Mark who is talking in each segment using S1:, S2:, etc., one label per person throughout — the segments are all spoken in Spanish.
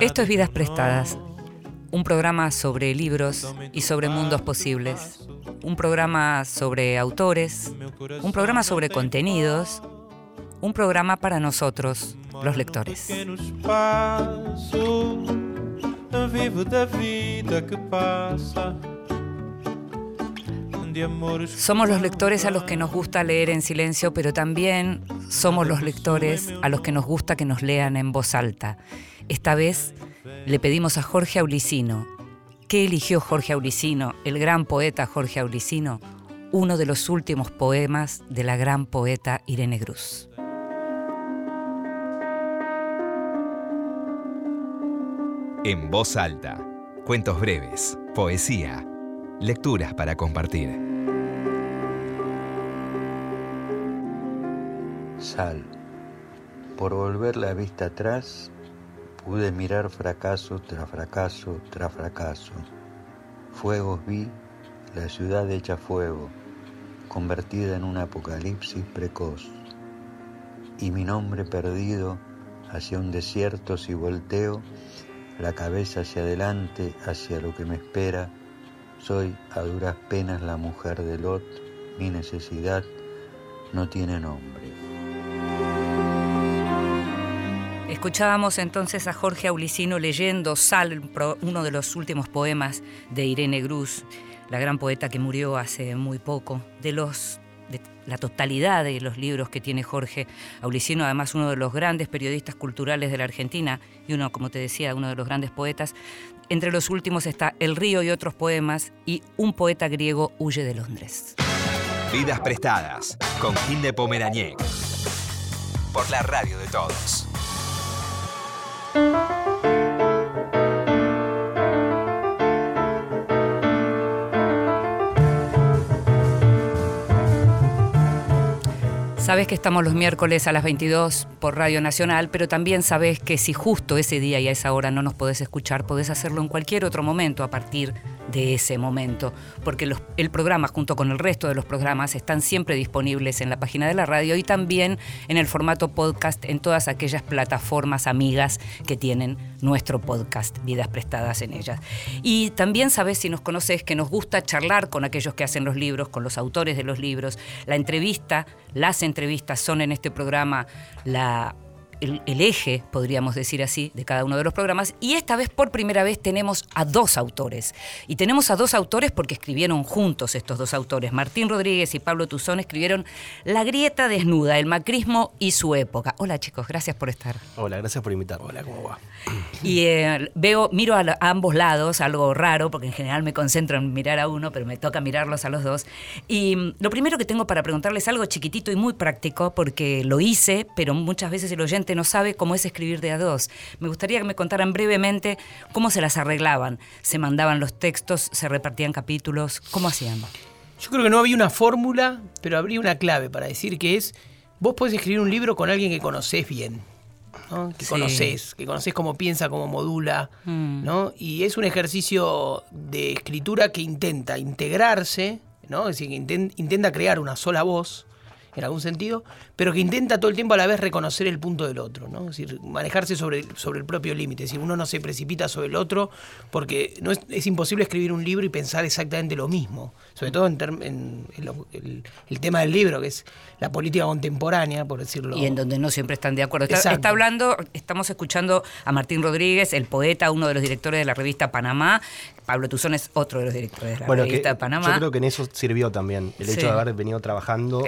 S1: Esto es Vidas Prestadas, un programa sobre libros y sobre mundos posibles, un programa sobre autores, un programa sobre contenidos, un programa para nosotros, los lectores. Somos los lectores a los que nos gusta leer en silencio, pero también somos los lectores a los que nos gusta que nos lean en voz alta. Esta vez le pedimos a Jorge Aulicino. ¿Qué eligió Jorge Aulicino, el gran poeta Jorge Aulicino? Uno de los últimos poemas de la gran poeta Irene Cruz.
S2: En voz alta, cuentos breves, poesía, lecturas para compartir.
S3: Sal. Por volver la vista atrás, pude mirar fracaso tras fracaso tras fracaso. Fuegos vi, la ciudad hecha fuego, convertida en un apocalipsis precoz. Y mi nombre perdido hacia un desierto si volteo, la cabeza hacia adelante, hacia lo que me espera, soy a duras penas la mujer de Lot, mi necesidad no tiene nombre.
S1: Escuchábamos entonces a Jorge Aulicino leyendo Sal, uno de los últimos poemas de Irene Gruz, la gran poeta que murió hace muy poco, de los de la totalidad de los libros que tiene Jorge Aulicino, además uno de los grandes periodistas culturales de la Argentina y uno, como te decía, uno de los grandes poetas. Entre los últimos está El río y otros poemas y Un poeta griego huye de Londres.
S2: Vidas prestadas con Gil de por la radio de todos.
S1: Sabes que estamos los miércoles a las 22 por Radio Nacional, pero también sabes que si justo ese día y a esa hora no nos podés escuchar, podés hacerlo en cualquier otro momento a partir de ese momento, porque el programa junto con el resto de los programas están siempre disponibles en la página de la radio y también en el formato podcast en todas aquellas plataformas amigas que tienen nuestro podcast, Vidas Prestadas en ellas. Y también sabes, si nos conoces, que nos gusta charlar con aquellos que hacen los libros, con los autores de los libros. La entrevista, las entrevistas son en este programa la el, eje, podríamos decir así, de cada uno de los programas. Y esta vez, por primera vez, tenemos a dos autores. Y tenemos a dos autores porque escribieron juntos estos dos autores. Martín Rodríguez y Pablo Tuzón escribieron La grieta desnuda, el macrismo y su época. Hola chicos, gracias por estar.
S4: Hola, gracias por invitarme. Hola, ¿cómo va?
S1: Y eh, veo, miro a, ambos lados, algo raro, porque en general me concentro en mirar a uno, pero me toca mirarlos a los dos. Y mm, lo primero que tengo para preguntarles algo chiquitito y muy práctico, porque lo hice, pero muchas veces el oyente no sabe cómo es escribir de a dos. Me gustaría que me contaran brevemente cómo se las arreglaban. ¿Se mandaban los textos? ¿Se repartían capítulos? ¿Cómo hacían?
S5: Yo creo que no había una fórmula, pero habría una clave para decir que es, vos podés escribir un libro con alguien que conocés bien. que conoces, que conoces cómo piensa, cómo modula, mm. ¿no? Y es un ejercicio de escritura que intenta integrarse, ¿no? Es decir, que intenta crear una sola voz, en algún sentido, pero que intenta todo el tiempo a la vez reconocer el punto del otro, ¿no? Es decir, manejarse sobre, sobre el propio límite. Es decir, uno no se precipita sobre el otro porque no es, es imposible escribir un libro y pensar exactamente lo mismo, sobre todo en, el, tema del libro, que es la política contemporánea, por decirlo.
S1: Y en donde no siempre están de acuerdo. Está, está hablando, estamos escuchando a Martín Rodríguez, el poeta, uno de los directores de la revista Panamá, Pablo Tuzón es otro de los directores de la revista Panamá.
S4: Yo creo que en eso sirvió también el hecho de haber venido trabajando,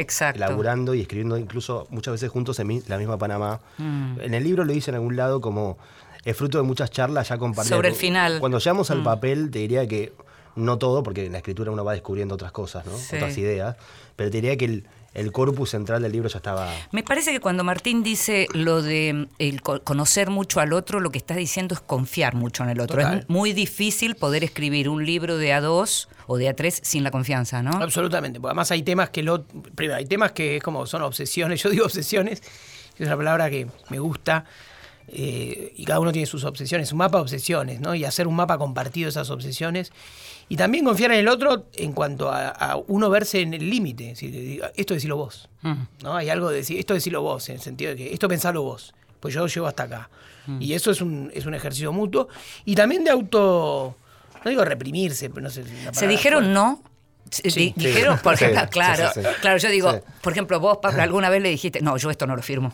S4: y escribiendo incluso muchas veces juntos en la misma Panamá. Mm. En el libro lo dice en algún lado como es fruto de muchas charlas ya compartidas.
S1: Sobre el final.
S4: Cuando llegamos al mm. papel, te diría que no todo, porque en la escritura uno va descubriendo otras cosas, ¿no? otras ideas, pero te diría que el, el corpus central del libro ya estaba.
S1: Me parece que cuando Martín dice lo de el conocer mucho al otro, lo que está diciendo es confiar mucho en el otro. Es muy difícil poder escribir un libro de a dos o de a tres sin la confianza, ¿no?
S5: Absolutamente. Porque además hay temas que lo. Primero, hay temas que es como son obsesiones. Yo digo obsesiones, es una palabra que me gusta. Eh, y cada uno tiene sus obsesiones, un mapa de obsesiones, ¿no? Y hacer un mapa compartido de esas obsesiones. Y también confiar en el otro en cuanto a, uno verse en el límite. Esto decilo vos. ¿no? Hay algo de decir, esto decilo vos, en el sentido de que esto pensalo vos. pues yo llego hasta acá. Mm. Y eso es un, es un ejercicio mutuo. Y también de auto, no digo reprimirse, pero no sé.
S1: Se dijeron no dijeron, por ejemplo, claro, claro, yo digo, por ejemplo, vos, Pablo, alguna vez le dijiste, no, yo esto no lo firmo.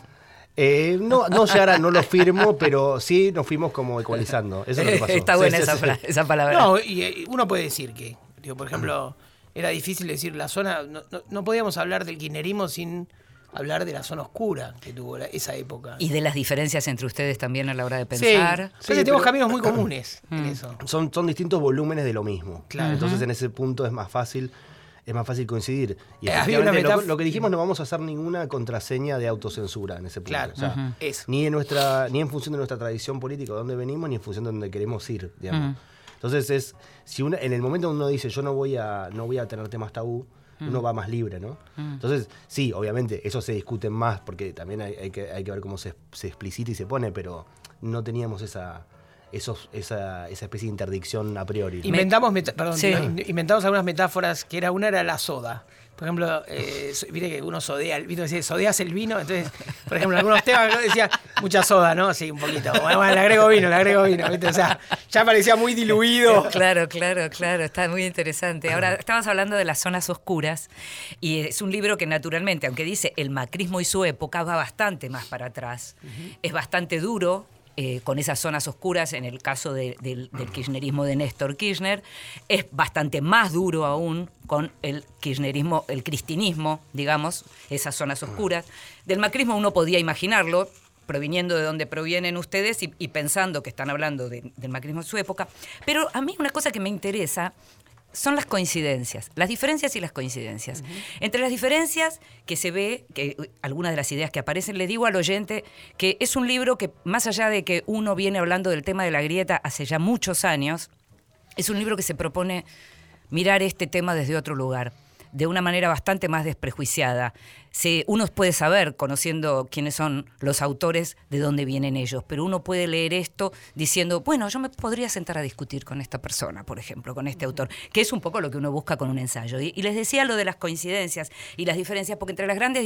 S4: Eh, no, no, ahora no lo firmo, pero sí nos fuimos como ecualizando. Eso es lo que pasó.
S1: Está buena esa, esa, palabra.
S5: No, y eh, uno puede decir que, digo, por ejemplo, era difícil decir la zona, no, no, podíamos hablar del kirchnerismo sin hablar de la zona oscura que tuvo esa época.
S1: Y de las diferencias entre ustedes también a la hora de pensar.
S5: Sí, tenemos caminos muy comunes en mm. eso.
S4: Son, son distintos volúmenes de lo mismo. Claro. Entonces en ese punto es más fácil es más fácil coincidir. Y eh, lo, que dijimos, no vamos a hacer ninguna contraseña de autocensura en ese punto. Claro, o sea, Ni, en nuestra, ni en función de nuestra tradición política, de dónde venimos, ni en función de dónde queremos ir, digamos. Entonces es, si una, en el momento uno dice yo no voy a, no voy a tener temas tabú, uno va más libre, ¿no? Entonces, sí, obviamente, eso se discute más porque también hay, que, hay que ver cómo se, se explicita y se pone, pero no teníamos esa, esos, esa, esa, especie de interdicción a priori.
S5: Inventamos, perdón, inventamos algunas metáforas que era una era la soda. Por ejemplo, eh, viste que uno sodea, viste sodeas el vino, entonces, por ejemplo, algunos temas decía mucha soda, ¿no? Sí, un poquito. Bueno, le agrego vino, le agrego vino, ¿viste? O sea, ya parecía muy diluido.
S1: Claro, claro, claro, está muy interesante. Ahora, estabas hablando de las zonas oscuras y es un libro que naturalmente, aunque dice el macrismo y su época, va bastante más para atrás. Es bastante duro, eh, con esas zonas oscuras, en el caso del kirchnerismo de Néstor Kirchner, es bastante más duro aún con el kirchnerismo, el cristinismo, digamos, esas zonas oscuras. Del macrismo uno podía imaginarlo, proviniendo de donde provienen ustedes y, pensando que están hablando del macrismo de su época. Pero a mí una cosa que me interesa son las coincidencias, las diferencias y las coincidencias. Entre las diferencias que se ve, que algunas de las ideas que aparecen, le digo al oyente que es un libro que, más allá de que uno viene hablando del tema de la grieta hace ya muchos años, es un libro que se propone mirar este tema desde otro lugar de una manera bastante más desprejuiciada. Se, uno puede saber, conociendo quiénes son los autores, de dónde vienen ellos, pero uno puede leer esto diciendo, bueno, yo me podría sentar a discutir con esta persona, por ejemplo, con este autor, que es un poco lo que uno busca con un ensayo. Y, les decía lo de las coincidencias y las diferencias, porque entre las grandes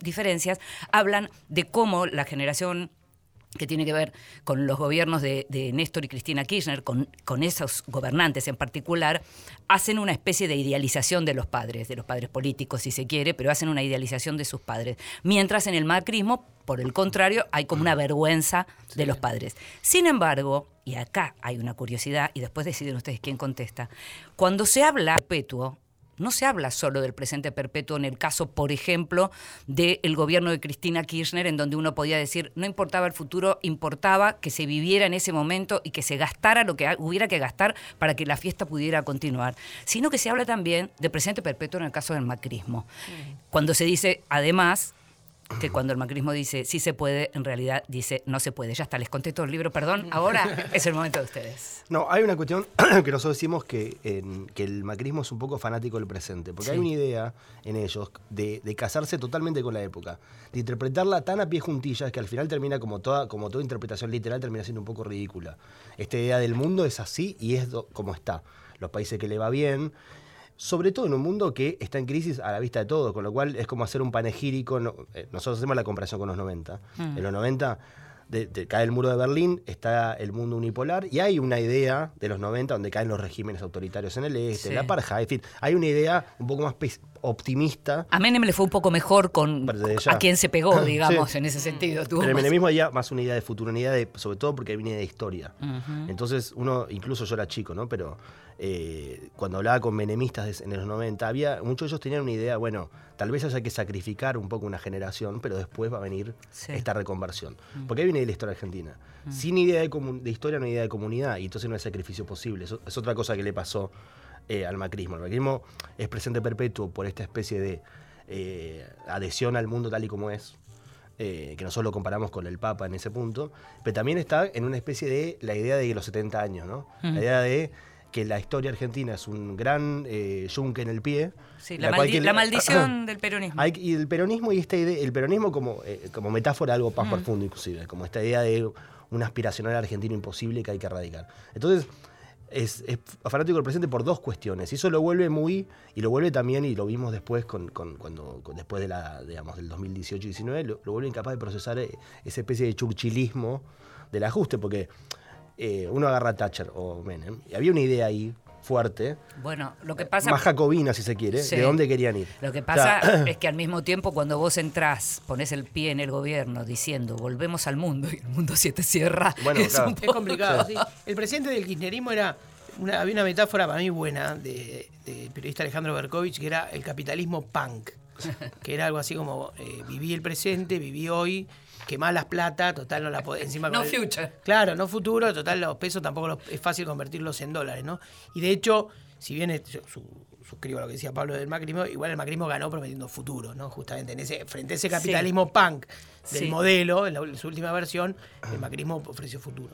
S1: diferencias hablan de cómo la generación que tiene que ver con los gobiernos de, Néstor y Cristina Kirchner, con, con, esos gobernantes en particular, hacen una especie de idealización de los padres, de los padres políticos si se quiere, pero hacen una idealización de sus padres. Mientras en el macrismo, por el contrario, hay como una vergüenza de los padres. Sin embargo, y acá hay una curiosidad, y después deciden ustedes quién contesta, cuando se habla perpetuo, no se habla solo del presente perpetuo en el caso, por ejemplo, del gobierno de Cristina Kirchner, en donde uno podía decir, no importaba el futuro, importaba que se viviera en ese momento y que se gastara lo que hubiera que gastar para que la fiesta pudiera continuar, sino que se habla también de presente perpetuo en el caso del macrismo. Cuando se dice, además, que cuando el macrismo dice sí se puede, en realidad dice no se puede. Ya está, les conté todo el libro, perdón. Ahora es el momento de ustedes.
S4: No, hay una cuestión que nosotros decimos que, que el macrismo es un poco fanático del presente, porque hay una idea en ellos de, casarse totalmente con la época, de interpretarla tan a pie juntillas que al final termina como toda, como toda interpretación literal, termina siendo un poco ridícula. Esta idea del mundo es así y es como está. Los países que le va bien, sobre todo en un mundo que está en crisis a la vista de todos, con lo cual es como hacer un panegírico. Eh, nosotros hacemos la comparación con los 90. Mm. En los 90 cae el muro de Berlín, está el mundo unipolar y hay una idea de los 90 donde caen los regímenes autoritarios en el este, la parja, en fin, hay una idea un poco más optimista.
S1: A Menem le fue un poco mejor con a quien se pegó, digamos, en ese sentido.
S4: Pero el menemismo había más una idea de futuro, una idea de, sobre todo porque viene de historia. Entonces uno, incluso yo era chico, ¿no? Pero eh, cuando hablaba con menemistas en los 90, había, muchos de ellos tenían una idea, bueno, tal vez haya que sacrificar un poco una generación, pero después va a venir esta reconversión. Mm. Porque ahí viene la historia argentina. Mm. Sin idea de, historia no hay idea de comunidad, y entonces no hay sacrificio posible. Eso, es otra cosa que le pasó eh, al macrismo. El macrismo es presente perpetuo por esta especie de eh, adhesión al mundo tal y como es. que nosotros lo comparamos con el Papa en ese punto, pero también está en una especie de la idea de los 70 años, ¿no? La idea de que la historia argentina es un gran eh, yunque en el pie.
S1: Sí, la, maldición del peronismo.
S4: y el peronismo y esta idea, el peronismo como, eh, como metáfora algo más profundo inclusive, como esta idea de un aspiracional argentino imposible que hay que erradicar. Entonces, es, es fanático del presente por dos cuestiones. Y eso lo vuelve muy, y lo vuelve también, y lo vimos después con, con- cuando, con- después de la, digamos, del 2018-19, lo, lo vuelve incapaz de procesar eh, esa especie de churchilismo del ajuste, porque eh, uno agarra a Thatcher o Menem, y había una idea ahí fuerte,
S1: Bueno, lo que pasa...
S4: más jacobina si se quiere,
S1: Sí.
S4: de dónde querían ir.
S1: Lo que
S4: O
S1: pasa
S4: sea,
S1: es que al mismo tiempo cuando vos entrás, pones el pie en el gobierno diciendo volvemos al mundo y el mundo se te cierra.
S4: Bueno,
S1: es
S4: claro.
S1: un
S5: Es
S1: poco-
S5: complicado, sí. El presidente del kirchnerismo era. Una, había una metáfora para mí buena de- del periodista Alejandro Berkovich que era el capitalismo punk. Que era algo así como: eh, viví el presente, viví hoy, quemá las plata, total no la podés. Encima
S1: No
S5: el-
S1: future.
S5: Claro, no futuro, total los pesos tampoco los- es fácil convertirlos en dólares, ¿no? Y de hecho, si bien es- yo su- suscribo a lo que decía Pablo del macrismo, igual el macrismo ganó prometiendo futuro, ¿no? Justamente en ese, frente a ese capitalismo punk del
S1: Sí.
S5: modelo, en, la- en su última versión, el macrismo ofreció futuro.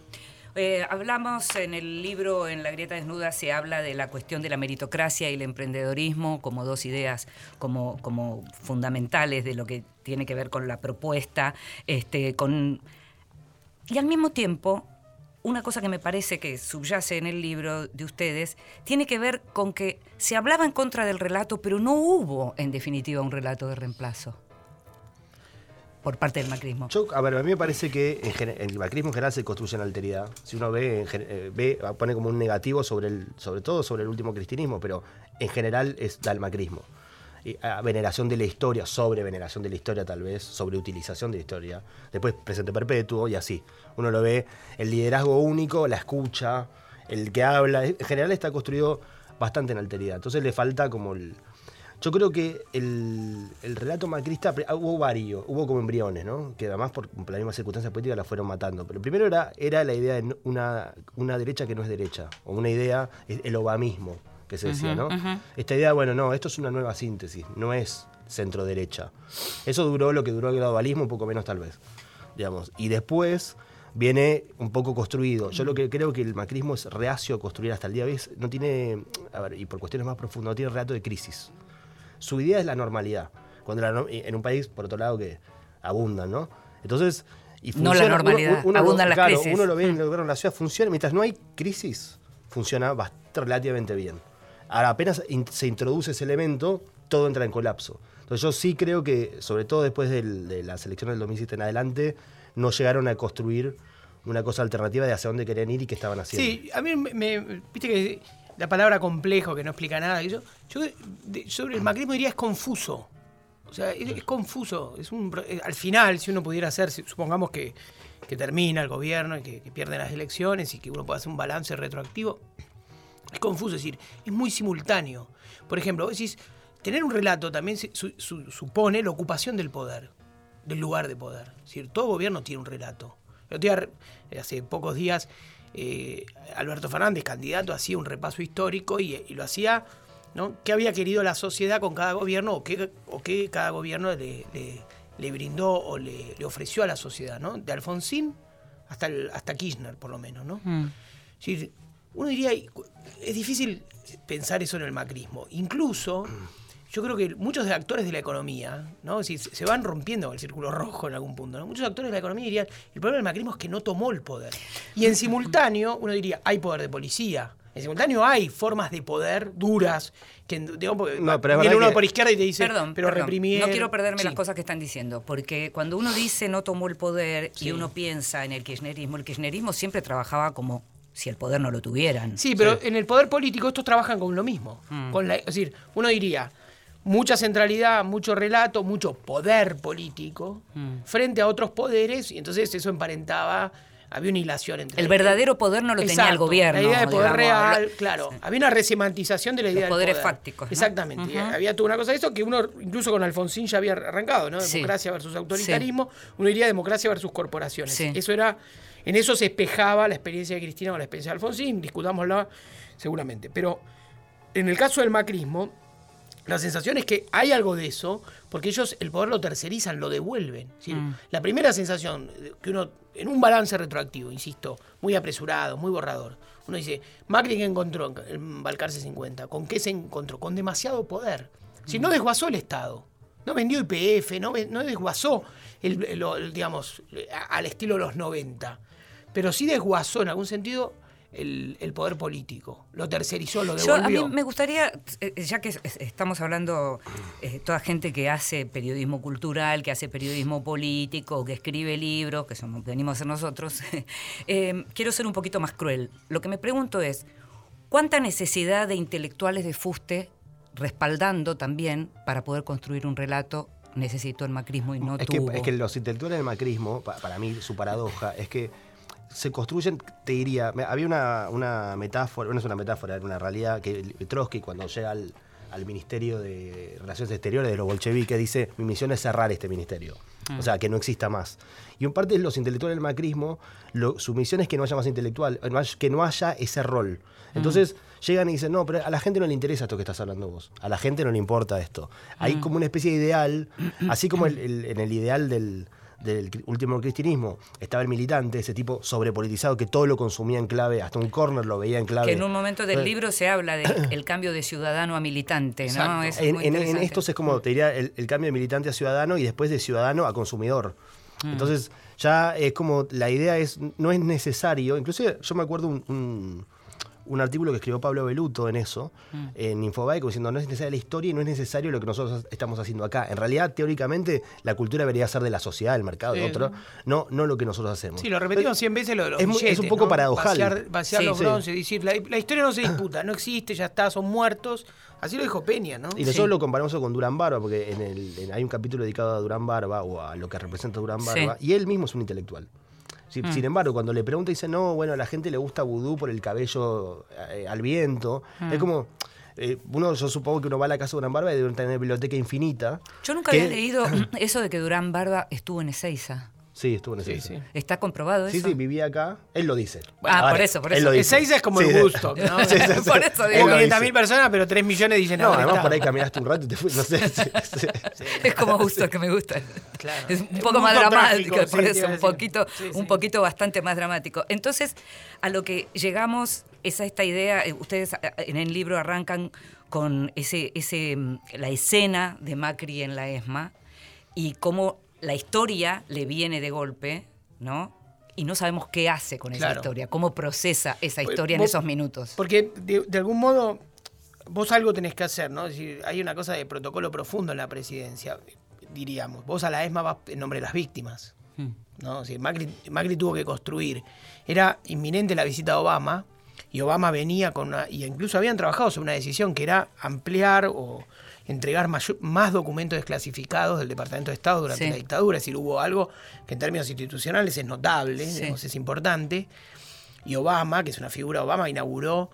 S1: Eh, hablamos en el libro, en La Grieta Desnuda, se habla de la cuestión de la meritocracia y el emprendedorismo como dos ideas como, como fundamentales de lo que tiene que ver con la propuesta. Este, con... Y al mismo tiempo, una cosa que me parece que subyace en el libro de ustedes tiene que ver con que se hablaba en contra del relato, pero no hubo, en definitiva, un relato de reemplazo por parte del macrismo.
S4: Yo, a ver, a mí me parece que en el macrismo en general se construye en alteridad. Si uno ve, en eh, ve pone como un negativo sobre el, sobre todo sobre el último cristianismo, pero en general es el macrismo. Veneración de la historia, sobre veneración de la historia tal vez, sobre utilización de la historia. Después presente perpetuo y así. Uno lo ve, el liderazgo único, la escucha, el que habla. En general está construido bastante en alteridad. Entonces le falta como el, yo creo que el, el relato macrista, ah, hubo varios, hubo como embriones, ¿no? Que además por, por la misma circunstancia política la fueron matando. Pero primero era, era la idea de una, una derecha que no es derecha, o una idea, el obamismo, que se decía, ¿no? Esta idea, bueno, no, esto es una nueva síntesis, no es centro-derecha. Eso duró lo que duró el globalismo, un poco menos tal vez, digamos. Y después viene un poco construido. Yo lo que creo que el macrismo es reacio a construir hasta el día de hoy, no tiene, a ver, y por cuestiones más profundas, no tiene relato de crisis su idea es la normalidad. Cuando la no- en un país, por otro lado, que abundan, ¿no? Entonces. Y
S1: No la normalidad,
S4: lo-
S1: abundan las
S4: claro,
S1: crisis.
S4: Uno lo ve en el gobierno de la ciudad, funciona. Mientras no hay crisis, funciona bast- relativamente bien. Ahora, apenas in- se introduce ese elemento, todo entra en colapso. Entonces, yo sí creo que, sobre todo después del- de las elecciones del 2007 en adelante, no llegaron a construir una cosa alternativa de hacia dónde querían ir y qué estaban haciendo.
S5: Sí, a mí me, me- viste que la palabra complejo que no explica nada, yo, yo sobre el macrismo diría es confuso. O sea, es, confuso. Es un, al final, si uno pudiera hacer, supongamos que, que termina el gobierno y que, que pierden las elecciones y que uno pueda hacer un balance retroactivo, es confuso, es decir, es muy simultáneo. Por ejemplo, vos decís, tener un relato también supone la ocupación del poder, del lugar de poder. Es decir, todo gobierno tiene un relato. Día, eh, hace pocos días, eh, Alberto Fernández, candidato, hacía un repaso histórico y, y lo hacía, ¿no? ¿Qué había querido la sociedad con cada gobierno o qué, o qué cada gobierno le, le- le brindó o le, le ofreció a la sociedad, ¿no? De Alfonsín hasta, el- hasta Kirchner, por lo menos, ¿no? Es decir, uno diría, es difícil pensar eso en el macrismo. Incluso, yo creo que muchos de actores de la economía, ¿no? Es decir, se van rompiendo el círculo rojo en algún punto, ¿no? Muchos actores de la economía dirían, el problema del macrismo es que no tomó el poder. Y en simultáneo, uno diría, hay poder de policía. En simultáneo hay formas de poder duras, que digamos, porque
S4: No, pero es
S5: viene uno
S4: que-
S5: por izquierda y te dice,
S1: Perdón,
S5: pero
S1: perdón.
S5: reprimieron.
S1: No quiero perderme
S5: Sí.
S1: las cosas que están diciendo, porque cuando uno dice no tomó el poder
S5: Sí.
S1: y uno piensa en el kirchnerismo, el kirchnerismo siempre trabajaba como si el poder no lo tuvieran.
S5: Sí, pero en el poder político estos trabajan con lo mismo. Con la, es decir, uno diría, mucha centralidad, mucho relato, mucho poder político frente a otros poderes, y entonces eso emparentaba, había una hilación entre
S1: El verdadero poder no lo tenía el gobierno.
S5: La idea de poder
S1: digamos,
S5: real,
S1: lo-
S5: claro. Había una resemantización de la idea del
S1: poderes
S5: poder.
S1: fácticos, ¿no?
S5: Exactamente. Había toda una cosa de eso que uno, incluso con Alfonsín ya había arrancado, ¿no?
S1: Sí.
S5: Democracia versus autoritarismo. Uno diría democracia versus corporaciones.
S1: Sí.
S5: Eso era. En eso se espejaba la experiencia de Cristina con la experiencia de Alfonsín, discutámosla seguramente. Pero en el caso del macrismo, la sensación es que hay algo de eso, porque ellos el poder lo tercerizan, lo devuelven. Decir, La primera sensación que uno, en un balance retroactivo, insisto, muy apresurado, muy borrador, uno dice, Macri que encontró en Balcarce 50, ¿con qué se encontró? Con demasiado poder. Si no desguazó el Estado, no vendió IPF, no, no desguazó, el, el- el- digamos, al estilo de los 90, pero sí desguazó en algún sentido el, el poder político. Lo tercerizó, lo
S1: Yo, a
S5: devolvió.
S1: mí me gustaría, eh, ya que es- estamos hablando, eh, toda gente que hace periodismo cultural, que hace periodismo político, que escribe libros, que somos, venimos a ser nosotros, eh, quiero ser un poquito más cruel. Lo que me pregunto es, ¿cuánta necesidad de intelectuales de fuste respaldando también para poder construir un relato necesitó el macrismo y no
S4: es, que, es que los intelectuales del macrismo, pa- para mí su paradoja, es que se construyen, te diría, había una, una metáfora, no es una metáfora, era una realidad que Trotsky cuando llega al, al Ministerio de Relaciones Exteriores de los bolcheviques dice, mi misión es cerrar este ministerio, o sea, que no exista más. Y en parte los intelectuales del macrismo, lo- su misión es que no haya más intelectual, haya- que no haya ese rol. Entonces llegan y dicen, no, pero a la gente no le interesa esto que estás hablando vos, a la gente no le importa esto. Hay como una especie de ideal, así como el- el- en el ideal del, del último cristianismo estaba el militante, ese tipo sobrepolitizado que todo lo consumía en clave, hasta un corner lo veía en clave.
S1: que en un momento del libro se habla del cambio de ciudadano a militante, ¿no? Es
S4: en,
S1: muy
S4: en- estos es como, te diría, el, el cambio de militante a ciudadano y después de ciudadano a consumidor.
S1: Mm.
S4: Entonces, ya es como, la idea es, no es necesario, inclusive yo me acuerdo un, un- un artículo que escribió Pablo Beluto en eso,
S1: Mm.
S4: en Infobae, diciendo, no es necesaria la historia y no es necesario lo que nosotros estamos haciendo acá. En realidad, teóricamente, la cultura debería ser de la sociedad, del mercado, de otro, no, no lo que nosotros hacemos.
S5: Sí, lo repetimos 100 veces lo
S4: Es es un poco
S5: ¿no?
S4: paradojal.
S5: Vaciar, vaciar
S1: Sí.
S5: los
S4: Sí.
S5: bronces, decir, la, la historia no se disputa, no existe, ya está, son muertos. Así lo dijo Peña, ¿no?
S4: Y nosotros lo comparamos con Durán Barba, porque en el, en- hay un capítulo dedicado a Durán Barba o a lo que representa Durán. Barba, y él mismo es un intelectual. Si-
S1: Mm.
S4: Sin embargo, cuando le pregunta, dice, no, bueno, a la gente le gusta vudú por el cabello eh, al viento.
S1: Mm.
S4: Es como, eh, uno, yo supongo que uno va a la casa de Durán Barba y debe tener biblioteca infinita.
S1: Yo nunca
S4: que-
S1: había leído eso de que Durán Barba estuvo en Ezeiza.
S4: Sí, estuvo en
S5: Sí,
S4: ese.
S5: sí.
S1: ¿Está comprobado
S4: Sí,
S1: eso?
S4: sí, vivía acá. Él lo dice.
S1: Ah,
S4: Ahora,
S1: por eso, por eso.
S5: Ezeiza es como
S4: Sí,
S5: el
S4: sí.
S5: gusto, ¿no?
S4: Sí, sí, sí.
S1: Por eso digo.
S5: Hubo
S4: lo
S5: 500
S4: dice.
S5: mil personas, pero 3 millones dicen
S4: No,
S5: "Ah,
S4: además
S5: está".
S4: por ahí caminaste un rato y te fuiste, no sé. sí, sí.
S1: Es como gusto que me gusta.
S5: Claro.
S1: Es un poco más dramático,
S5: trágico,
S1: por
S5: sí,
S1: eso un poquito,
S5: Sí,
S1: un
S5: sí.
S1: poquito bastante más dramático. Entonces, a lo que llegamos es a esta idea, eh, ustedes eh, en el libro arrancan con ese, ese mm, la escena de Macri en la ESMA y cómo la historia le viene de golpe, ¿no? Y no sabemos qué hace con esa
S5: Claro.
S1: historia, cómo procesa esa
S5: Pues,
S1: historia en esos minutos.
S5: Porque de, de algún modo vos algo tenés que hacer, ¿no? Es decir, hay una cosa de protocolo profundo en la presidencia, diríamos. Vos a la ESMA vas en nombre de las víctimas.
S1: Mm.
S5: ¿no? Es decir, Macri, Macri tuvo que construir. Era inminente la visita de Obama y Obama venía con una. Y incluso habían trabajado sobre una decisión que era ampliar o entregar mayo- más documentos desclasificados del Departamento de Estado durante
S1: Sí.
S5: la dictadura. Es decir, hubo algo que en términos institucionales es notable,
S1: Sí.
S5: digamos, es importante. Y Obama, que es una figura, Obama inauguró.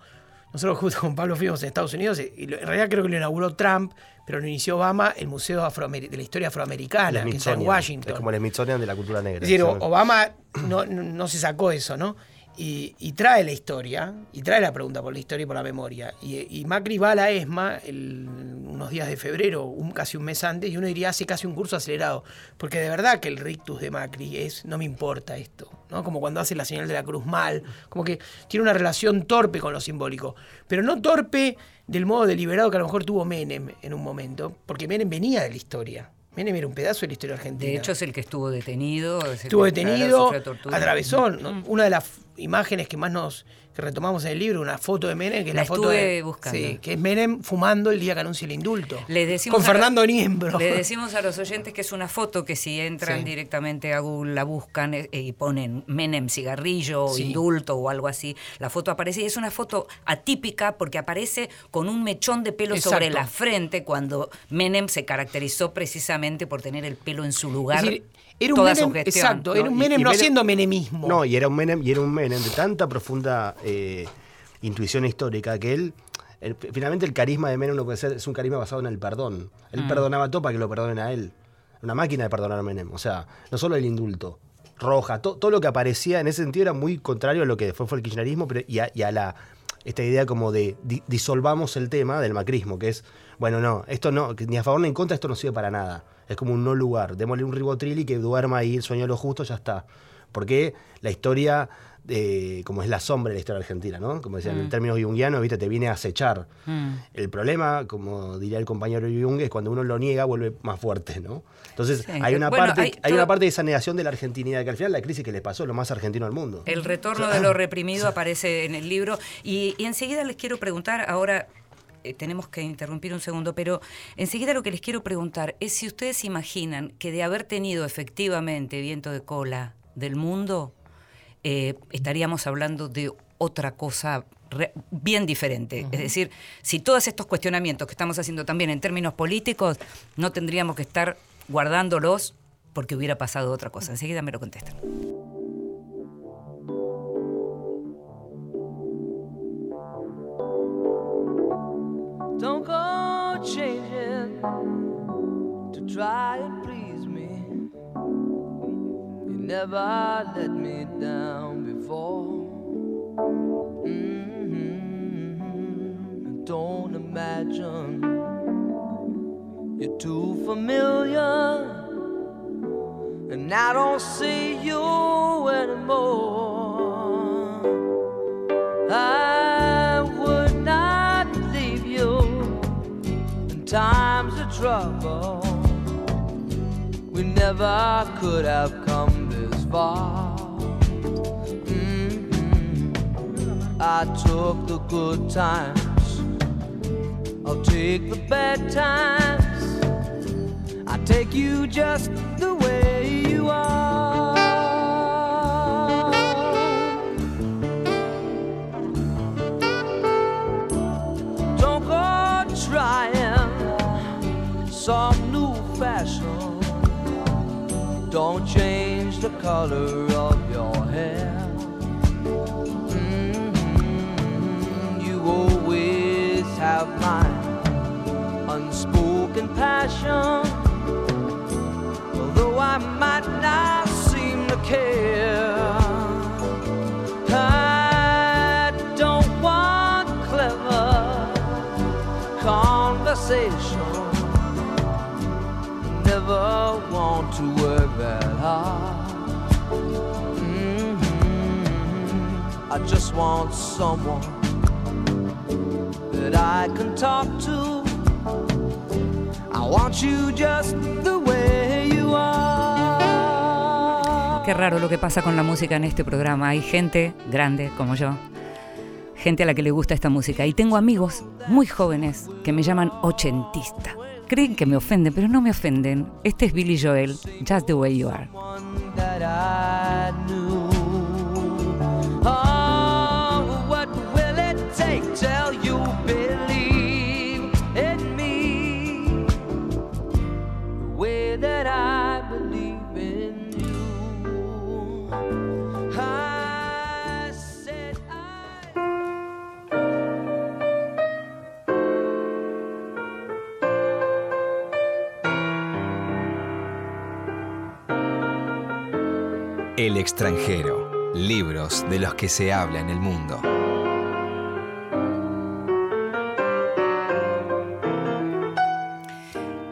S5: Nosotros justo con Pablo fuimos a Estados Unidos y lo- en realidad creo que lo inauguró Trump, pero lo inició Obama el Museo Afroamer- de la Historia Afroamericana, que está en. Washington.
S4: Es como el Smithsonian de la cultura negra.
S5: Es decir. Obama no, no- no se sacó eso, ¿no? Y, y trae la historia, y trae la pregunta por la historia y por la memoria. Y, y Macri va a la ESMA el- unos días de febrero, un, casi un mes antes, y uno diría hace casi un curso acelerado. Porque de verdad que el rictus de Macri es no me importa esto, ¿no? Como cuando hace la señal de la cruz mal, como que tiene una relación torpe con lo simbólico. Pero no torpe del modo deliberado que a lo mejor tuvo Menem en un momento, porque Menem venía de la historia. Menem era un pedazo de la historia argentina.
S1: De hecho, es el que estuvo detenido. es
S5: Estuvo detenido, atravesó. ¿no? Una de las imágenes que más nos que retomamos en el libro, una foto de Menem, que es
S1: La
S5: la, foto
S1: estuve
S5: de,
S1: buscando.
S5: Sí, que es Menem fumando el día que anuncia el indulto.
S1: Le decimos
S5: con
S1: a-
S5: Fernando Niembro.
S1: Le decimos a los oyentes que es una foto que si entran
S5: Sí.
S1: directamente a Google la buscan eh, y ponen Menem cigarrillo o indulto o algo así, la foto aparece y es una foto atípica porque aparece con un mechón de pelo sobre la frente cuando Menem se caracterizó precisamente por tener el pelo en su lugar.
S5: Es decir, era un
S1: toda
S5: Menem,
S1: su gestión.
S5: exacto, era un Menem
S4: y
S5: no
S4: Menem-
S5: haciendo menemismo.
S4: No, y era un Menem, y era un Menem de tanta profunda eh, intuición histórica que él. el- finalmente el carisma de Menem no puede ser, es un carisma basado en el perdón. Él perdonaba todo para que lo perdonen a él. Una máquina de perdonar a Menem. O sea, no solo el indulto. Roja, to- todo lo que aparecía en ese sentido era muy contrario a lo que después fue el kirchnerismo pero, y, a, y a la esta idea como de di- disolvamos el tema del macrismo, que es, bueno, no, esto no, ni a favor ni en contra, esto no sirve para nada. Es como un no lugar. Démosle un ribotril y que duerma ahí, el sueño de lo justo, ya está. Porque la historia como es la sombra de la historia argentina, ¿no? Como decían en mm. términos jungianos, ¿viste? te viene a acechar. Mm. El problema, como diría el compañero Jung, es cuando uno lo niega, vuelve más fuerte, ¿no? Entonces, hay, una parte, hay, una parte de esa negación de la argentinidad, que al final la crisis que le pasó es lo más argentino del mundo.
S1: El retorno de lo reprimido aparece en el libro. Y, enseguida les quiero preguntar, ahora eh, tenemos que interrumpir un segundo, pero enseguida lo que les quiero preguntar es si ustedes imaginan que de haber tenido efectivamente viento de cola del mundo, eh, estaríamos hablando de otra cosa bien diferente. Es decir, si todos estos cuestionamientos que estamos haciendo también en términos políticos, no tendríamos que estar guardándolos porque hubiera pasado otra cosa. Enseguida me lo contestan. Don't go changing to try and please me. You never let me down before. Mm-hmm. Don't imagine you're too familiar, and I don't see you anymore. I would not leave you in times of trouble. We never could have come far. Mm-hmm. I took the good times, I'll take the bad times I take you just the way you are. Don't go trying some new fashion. Don't change the color of your hair. Mm-hmm. You always have my unspoken passion. although I might not seem to care. I don't want clever conversation. Never want to work that hard. I just want someone that I can talk to. I want you just the way you are. Qué raro lo que pasa con la música en este programa. Hay gente grande como yo, gente a la que le gusta esta música. Y tengo amigos muy jóvenes que me llaman ochentista. Creen que me ofenden, pero no me ofenden. Este es Billy Joel, Just the Way You Are.
S2: El extranjero, libros de los que se habla en el mundo.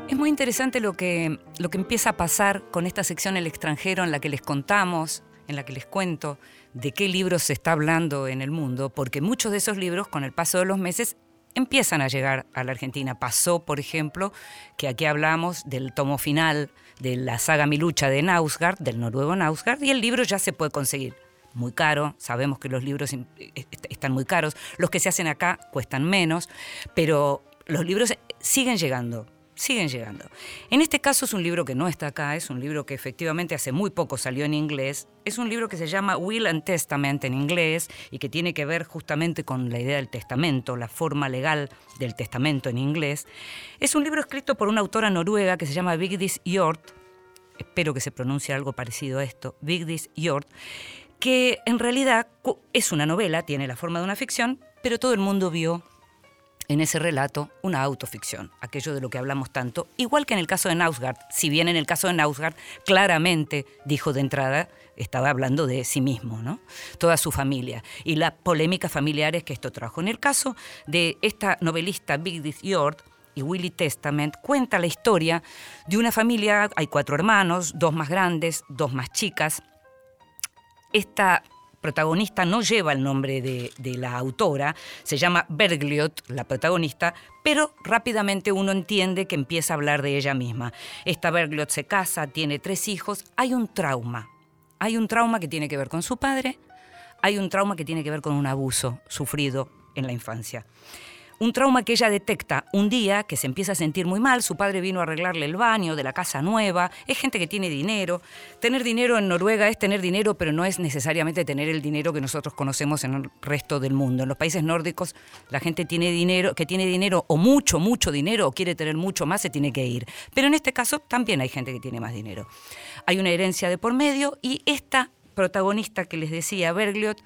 S1: Es muy interesante lo que, lo que empieza a pasar con esta sección El extranjero en la que les contamos, en la que les cuento de qué libros se está hablando en el mundo, porque muchos de esos libros con el paso de los meses empiezan a llegar a la Argentina. Pasó, por ejemplo, que aquí hablamos del tomo final de la saga Milucha de Nausgard, del noruego Nausgard, y el libro ya se puede conseguir. Muy caro, sabemos que los libros están muy caros, los que se hacen acá cuestan menos, pero los libros siguen llegando siguen llegando. En este caso es un libro que no está acá, es un libro que efectivamente hace muy poco salió en inglés. Es un libro que se llama Will and Testament en inglés y que tiene que ver justamente con la idea del testamento, la forma legal del testamento en inglés. Es un libro escrito por una autora noruega que se llama Vigdis Hjort, espero que se pronuncie algo parecido a esto, Vigdis Hjort, que en realidad es una novela, tiene la forma de una ficción, pero todo el mundo vio en ese relato una autoficción, aquello de lo que hablamos tanto, igual que en el caso de Nausgard, si bien en el caso de Nausgard claramente dijo de entrada, estaba hablando de sí mismo, ¿no? toda su familia, y la polémica familiares que esto trajo. En el caso de esta novelista Vigdis Hjort, y Willy Testament cuenta la historia de una familia, hay cuatro hermanos, dos más grandes, dos más chicas, esta protagonista no lleva el nombre de, la autora, se llama Bergliot, la protagonista, pero rápidamente uno entiende que empieza a hablar de ella misma. Esta Bergliot se casa, tiene tres hijos, hay un trauma. Hay un trauma que tiene que ver con su padre, hay un trauma que tiene que ver con un abuso sufrido en la infancia. Un trauma que ella detecta un día que se empieza a sentir muy mal, su padre vino a arreglarle el baño de la casa nueva, es gente que tiene dinero. Tener dinero en Noruega es tener dinero, pero no es necesariamente tener el dinero que nosotros conocemos en el resto del mundo. En los países nórdicos la gente tiene dinero, que tiene dinero o mucho, mucho dinero o quiere tener mucho más, se tiene que ir. Pero en este caso también hay gente que tiene más dinero. Hay una herencia de por medio y esta protagonista que les decía, Bergliot,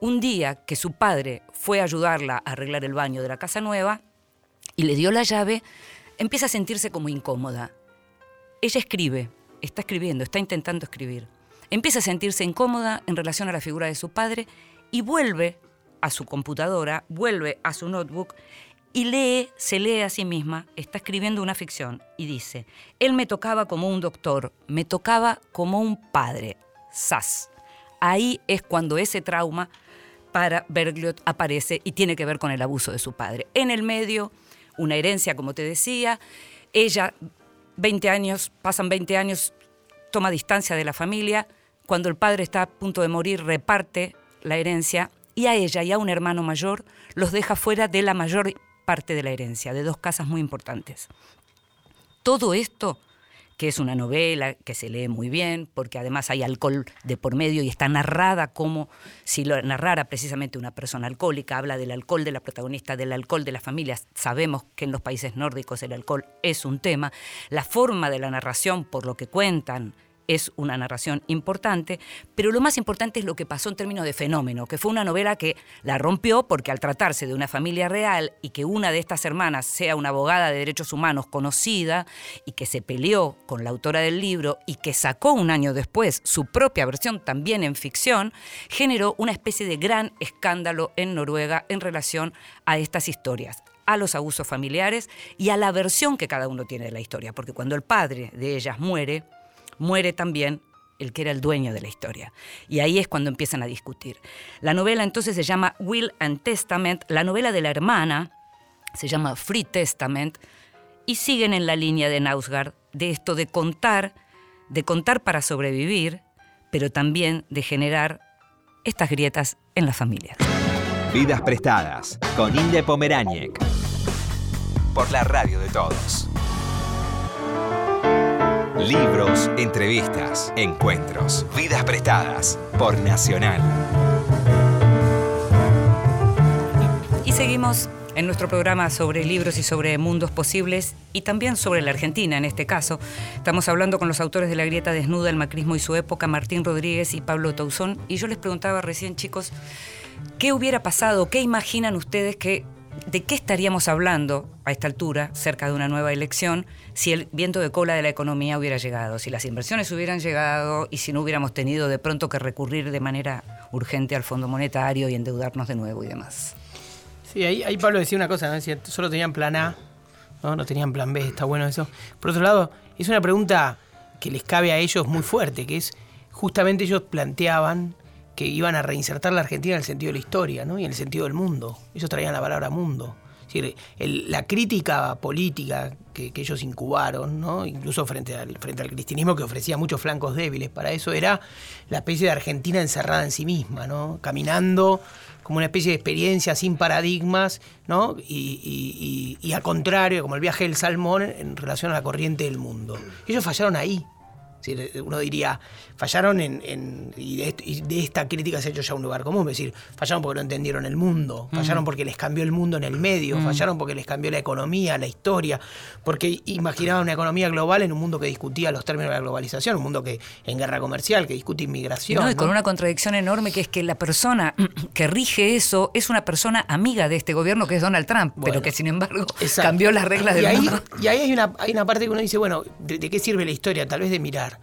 S1: un día que su padre fue a ayudarla a arreglar el baño de la casa nueva y le dio la llave, empieza a sentirse como incómoda. Ella escribe, está escribiendo, está intentando escribir. Empieza a sentirse incómoda en relación a la figura de su padre y vuelve a su computadora, vuelve a su notebook y lee, se lee a sí misma, está escribiendo una ficción y dice, él me tocaba como un doctor, me tocaba como un padre, sas. Ahí es cuando ese trauma para Bergliot aparece y tiene que ver con el abuso de su padre. En el medio, una herencia, como te decía, ella, 20 años, pasan 20 años, toma distancia de la familia, cuando el padre está a punto de morir, reparte la herencia y a ella y a un hermano mayor los deja fuera de la mayor parte de la herencia, de dos casas muy importantes. Todo esto que es una novela que se lee muy bien, porque además hay alcohol de por medio y está narrada como si lo narrara precisamente una persona alcohólica, habla del alcohol de la protagonista, del alcohol de las familias. Sabemos que en los países nórdicos el alcohol es un tema. La forma de la narración, por lo que cuentan es una narración importante, pero lo más importante es lo que pasó en términos de fenómeno, que fue una novela que la rompió porque al tratarse de una familia real y que una de estas hermanas sea una abogada de derechos humanos conocida y que se peleó con la autora del libro y que sacó un año después su propia versión también en ficción, generó una especie de gran escándalo en Noruega en relación a estas historias a los abusos familiares y a la versión que cada uno tiene de la historia, porque cuando el padre de ellas muere, muere también el que era el dueño de la historia. Y ahí es cuando empiezan a discutir. La novela entonces se llama Will and Testament, la novela de la hermana se llama Free Testament, y siguen en la línea de Nausgard de esto de contar, de contar para sobrevivir, pero también de generar estas grietas en las familias.
S2: Vidas prestadas con Inde Pomeráñez por la radio de todos. Libros, entrevistas, encuentros, vidas prestadas por Nacional.
S1: Y seguimos en nuestro programa sobre libros y sobre mundos posibles y también sobre la Argentina en este caso. Estamos hablando con los autores de La Grieta Desnuda, El Macrismo y su época, Martín Rodríguez y Pablo Tauzón. Y yo les preguntaba recién, chicos, ¿qué hubiera pasado? ¿Qué imaginan ustedes que ¿de qué estaríamos hablando a esta altura, cerca de una nueva elección, si el viento de cola de la economía hubiera llegado, si las inversiones hubieran llegado y si no hubiéramos tenido de pronto que recurrir de manera urgente al Fondo Monetario y endeudarnos de nuevo y demás?
S5: Sí, ahí, Pablo decía una cosa, ¿no? decía, solo tenían plan A, ¿no? no tenían plan B, está bueno eso. Por otro lado, es una pregunta que les cabe a ellos muy fuerte, que es justamente ellos planteaban que iban a reinsertar la Argentina en el sentido de la historia ¿no? y en el sentido del mundo. Ellos traían la palabra mundo. La crítica política que, ellos incubaron, ¿no? incluso frente al, frente al cristianismo que ofrecía muchos flancos débiles, para eso era la especie de Argentina encerrada en sí misma, ¿no? caminando como una especie de experiencia sin paradigmas, ¿no? y, y, y, al contrario, como el viaje del salmón en relación a la corriente del mundo. Ellos fallaron ahí. Uno diría, fallaron en, y, de, esta crítica se ha hecho ya un lugar común, es decir, fallaron porque no entendieron el mundo, mm. fallaron porque les cambió el mundo en el medio, mm. fallaron porque les cambió la economía, la historia, porque imaginaban una economía global en un mundo que discutía los términos de la globalización, un mundo que en guerra comercial, que discute inmigración.
S1: con una contradicción enorme que es que la persona que rige eso es una persona amiga de este gobierno que es Donald Trump, pero que sin embargo cambió las reglas del mundo.
S5: Y ahí hay una, hay una parte que uno dice, bueno, ¿de qué sirve la historia? Tal vez de mirar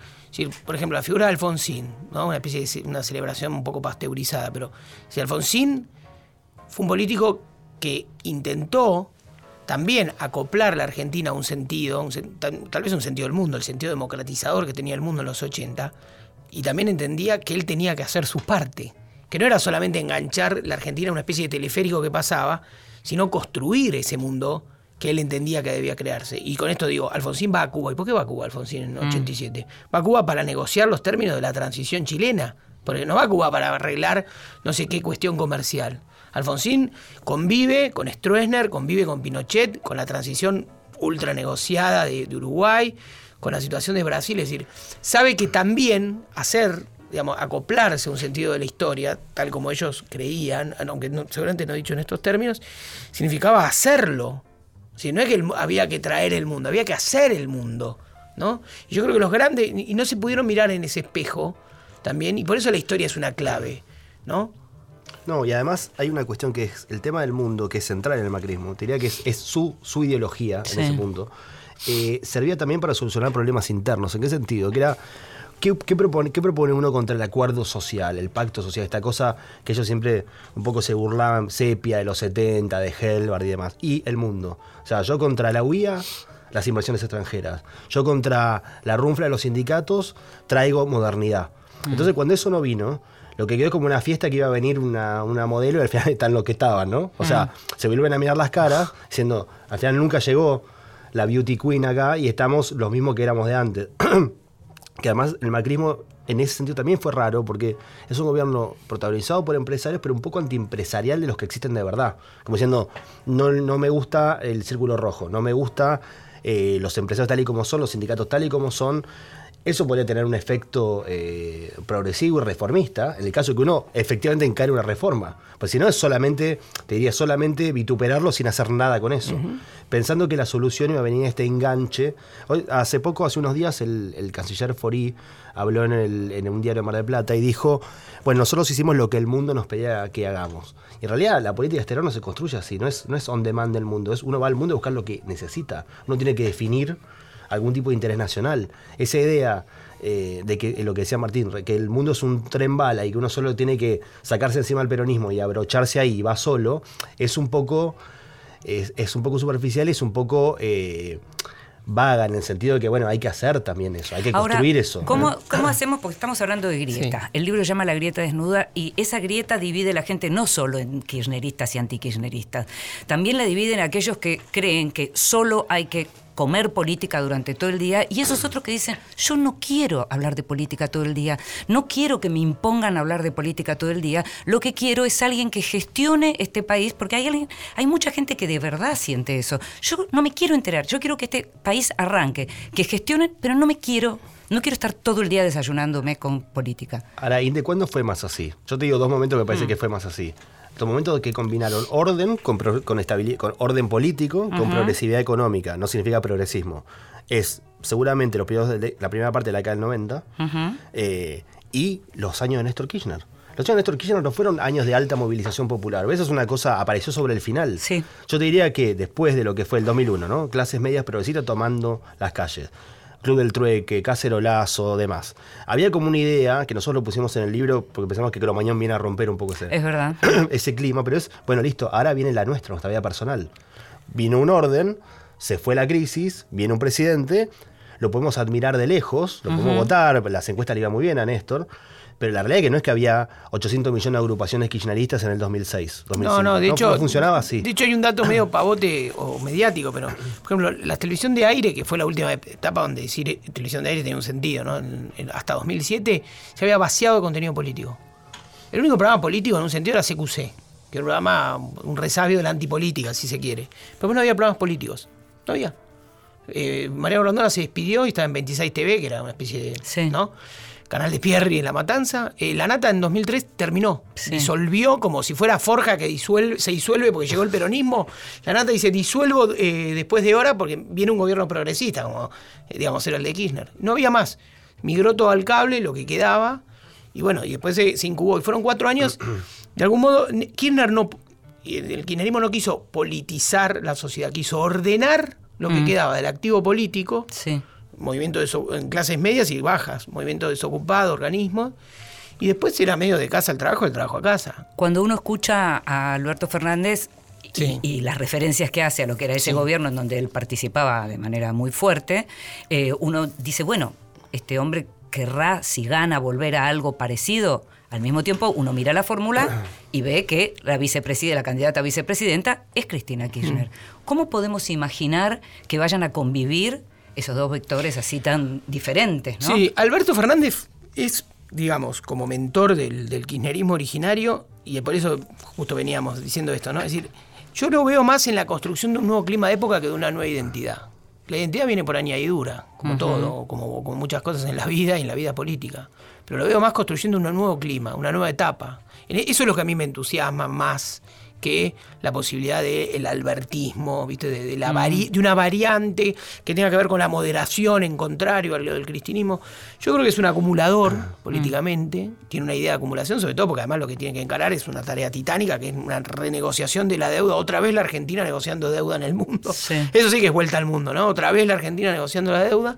S5: por ejemplo, la figura Alfonsín, una especie de una celebración un poco pasteurizada, pero si Alfonsín fue un político que intentó también acoplar la Argentina a un sentido, tal, vez un sentido del mundo, el sentido democratizador que tenía el mundo en los 80, y también entendía que él tenía que hacer su parte, que no era solamente enganchar la Argentina a una especie de teleférico que pasaba, sino construir ese mundo que él entendía que debía crearse. Y con esto digo, Alfonsín va a Cuba. ¿Y por qué va a Cuba Alfonsín en 87? Va a Cuba para negociar los términos de la transición chilena, porque no va a Cuba para arreglar no sé qué cuestión comercial. Alfonsín convive con Stroessner, convive con Pinochet, con la transición ultra negociada de, de Uruguay, con la situación de Brasil, es decir, sabe que también hacer digamos, acoplarse a un sentido de la historia, tal como ellos creían, aunque seguramente no he dicho en estos términos, significaba hacerlo. Si no es que había que traer el mundo, había que hacer el mundo. ¿no? Y yo creo que los grandes, y no se pudieron mirar en ese espejo también, y por eso la historia es una clave. ¿no?
S4: No, y además hay una cuestión que es el tema del mundo, que es central en el macrismo. Diría que es, su, su ideología en ese punto. Eh, servía también para solucionar problemas internos. ¿En qué sentido? Que era ¿Qué, propone, ¿Qué propone uno contra el acuerdo social, el pacto social? Esta cosa que ellos siempre un poco se burlaban, sepia de los 70, de Helbard y demás. Y el mundo. O sea, yo contra la UIA, las inversiones extranjeras. Yo contra la runfla de los sindicatos, traigo modernidad. Mm. Entonces, cuando eso no vino, lo que quedó como una fiesta que iba a venir una, modelo y al final están lo que estaban, ¿no? O sea, mm. se vuelven a mirar las caras, diciendo, al final nunca llegó la beauty queen acá y estamos los mismos que éramos de antes. que además el macrismo en ese sentido también fue raro, porque es un gobierno protagonizado por empresarios, pero un poco antiempresarial de los que existen de verdad. Como diciendo, no, no me gusta el círculo rojo, no me gusta eh, los empresarios tal y como son, los sindicatos tal y como son. Eso podría tener un efecto eh, progresivo y reformista, en el caso de que uno efectivamente encare una reforma. Pues si no es solamente, te diría solamente vituperarlo sin hacer nada con eso. Pensando que la solución iba a venir en este enganche. Hoy, hace poco, hace unos días, el, canciller Forí habló en, el, un diario de Mar del Plata y dijo, bueno, nosotros hicimos lo que el mundo nos pedía que hagamos. Y en realidad la política exterior no se construye así, no es, no es on demand del mundo, es uno va al mundo a buscar lo que necesita. Uno tiene que definir algún tipo de interés nacional. Esa idea eh, de que lo que decía Martín, que el mundo es un tren bala y que uno solo tiene que sacarse encima el peronismo y abrocharse ahí y va solo, es un poco, es, un poco superficial y es un poco eh, vaga en el sentido de que, bueno, hay que hacer también eso, hay que construir eso.
S1: ¿cómo, ¿cómo, hacemos? Porque estamos hablando de grieta. El libro llama La grieta desnuda y esa grieta divide a la gente no solo en kirchneristas y antikirchneristas, también la divide en aquellos que creen que solo hay que comer política durante todo el día y esos otros que dicen, yo no quiero hablar de política todo el día, no quiero que me impongan hablar de política todo el día, lo que quiero es alguien que gestione este país, porque hay, alguien, hay mucha gente que de verdad siente eso. Yo no me quiero enterar, yo quiero que este país arranque, que gestionen, pero no me quiero no quiero estar todo el día desayunándome con política.
S4: Ahora, ¿de cuándo fue más así? Yo te digo dos momentos que me parece mm. que fue más así los momentos que combinaron orden con, con, estabilidad, con orden político con progresividad económica. No significa progresismo. Es seguramente los de la primera parte de la década del 90 eh, y los años de Néstor Kirchner. Los años de Néstor Kirchner no fueron años de alta movilización popular. Eso es una cosa, apareció sobre el final.
S1: Sí.
S4: Yo te diría que después de lo que fue el 2001, ¿no? Clases medias progresistas tomando las calles. Club del Trueque, Cacerolazo, demás. Había como una idea, que nosotros lo pusimos en el libro porque pensamos que Cromañón viene a romper un poco ese,
S1: es verdad.
S4: ese clima, pero es, bueno, listo, ahora viene la nuestra, nuestra vida personal. Vino un orden, se fue la crisis, viene un presidente, lo podemos admirar de lejos, lo podemos votar, las encuestas le iban muy bien a Néstor, pero la realidad es que no es que había 800 millones de agrupaciones kirchneristas en el 2006.
S5: no, no, de hecho. funcionaba así. De hecho, hay un dato medio pavote o mediático, pero, por ejemplo, la televisión de aire, que fue la última etapa donde decir eh, televisión de aire tenía un sentido, ¿no? hasta 2007 se había vaciado de contenido político. El único programa político en un sentido era CQC, que era un programa, un resabio de la antipolítica, si se quiere. Pero no había programas políticos. No había. Eh, María Rondona se despidió y estaba en 26 TV, que era una especie de. Sí. ¿no? Canal de Pierri en La Matanza. Eh, la Nata en 2003 terminó, disolvió como si fuera forja que disuelve, se disuelve porque llegó el peronismo. La Nata dice, disuelvo eh, después de hora porque viene un gobierno progresista, como eh, digamos era el de Kirchner. No había más. Migró todo al cable, lo que quedaba. Y bueno, y después se, incubó. Y fueron cuatro años. De algún modo, Kirchner no... El kirchnerismo no quiso politizar la sociedad, quiso ordenar lo que mm. quedaba del activo político.
S1: Sí
S5: movimiento en clases medias y bajas, movimiento desocupado, organismo. Y después era medio de casa al trabajo, el trabajo a casa.
S1: Cuando uno escucha a Alberto Fernández y, las referencias que hace a lo que era ese gobierno en donde él participaba de manera muy fuerte, eh, uno dice, bueno, este hombre querrá, si gana, volver a algo parecido. Al mismo tiempo, uno mira la fórmula y ve que la vicepresidenta, la candidata a vicepresidenta es Cristina Kirchner. ¿Cómo podemos imaginar que vayan a convivir esos dos vectores así tan diferentes? ¿no?
S5: Sí, Alberto Fernández es, digamos, como mentor del, del kirchnerismo originario, y por eso justo veníamos diciendo esto, ¿no? Es decir, yo lo veo más en la construcción de un nuevo clima de época que de una nueva identidad. La identidad viene por añadidura, como todo, como, como muchas cosas en la vida y en la vida política. Pero lo veo más construyendo un nuevo clima, una nueva etapa. Eso es lo que a mí me entusiasma más que la posibilidad del albertismo, ¿viste? De, la de una variante que tenga que ver con la moderación en contrario al del cristianismo. Yo creo que es un acumulador políticamente, tiene una idea de acumulación, sobre todo porque además lo que tiene que encarar es una tarea titánica, que es una renegociación de la deuda. Otra vez la Argentina negociando deuda en el mundo. Eso sí que es vuelta al mundo, ¿no? Otra vez la Argentina negociando la deuda.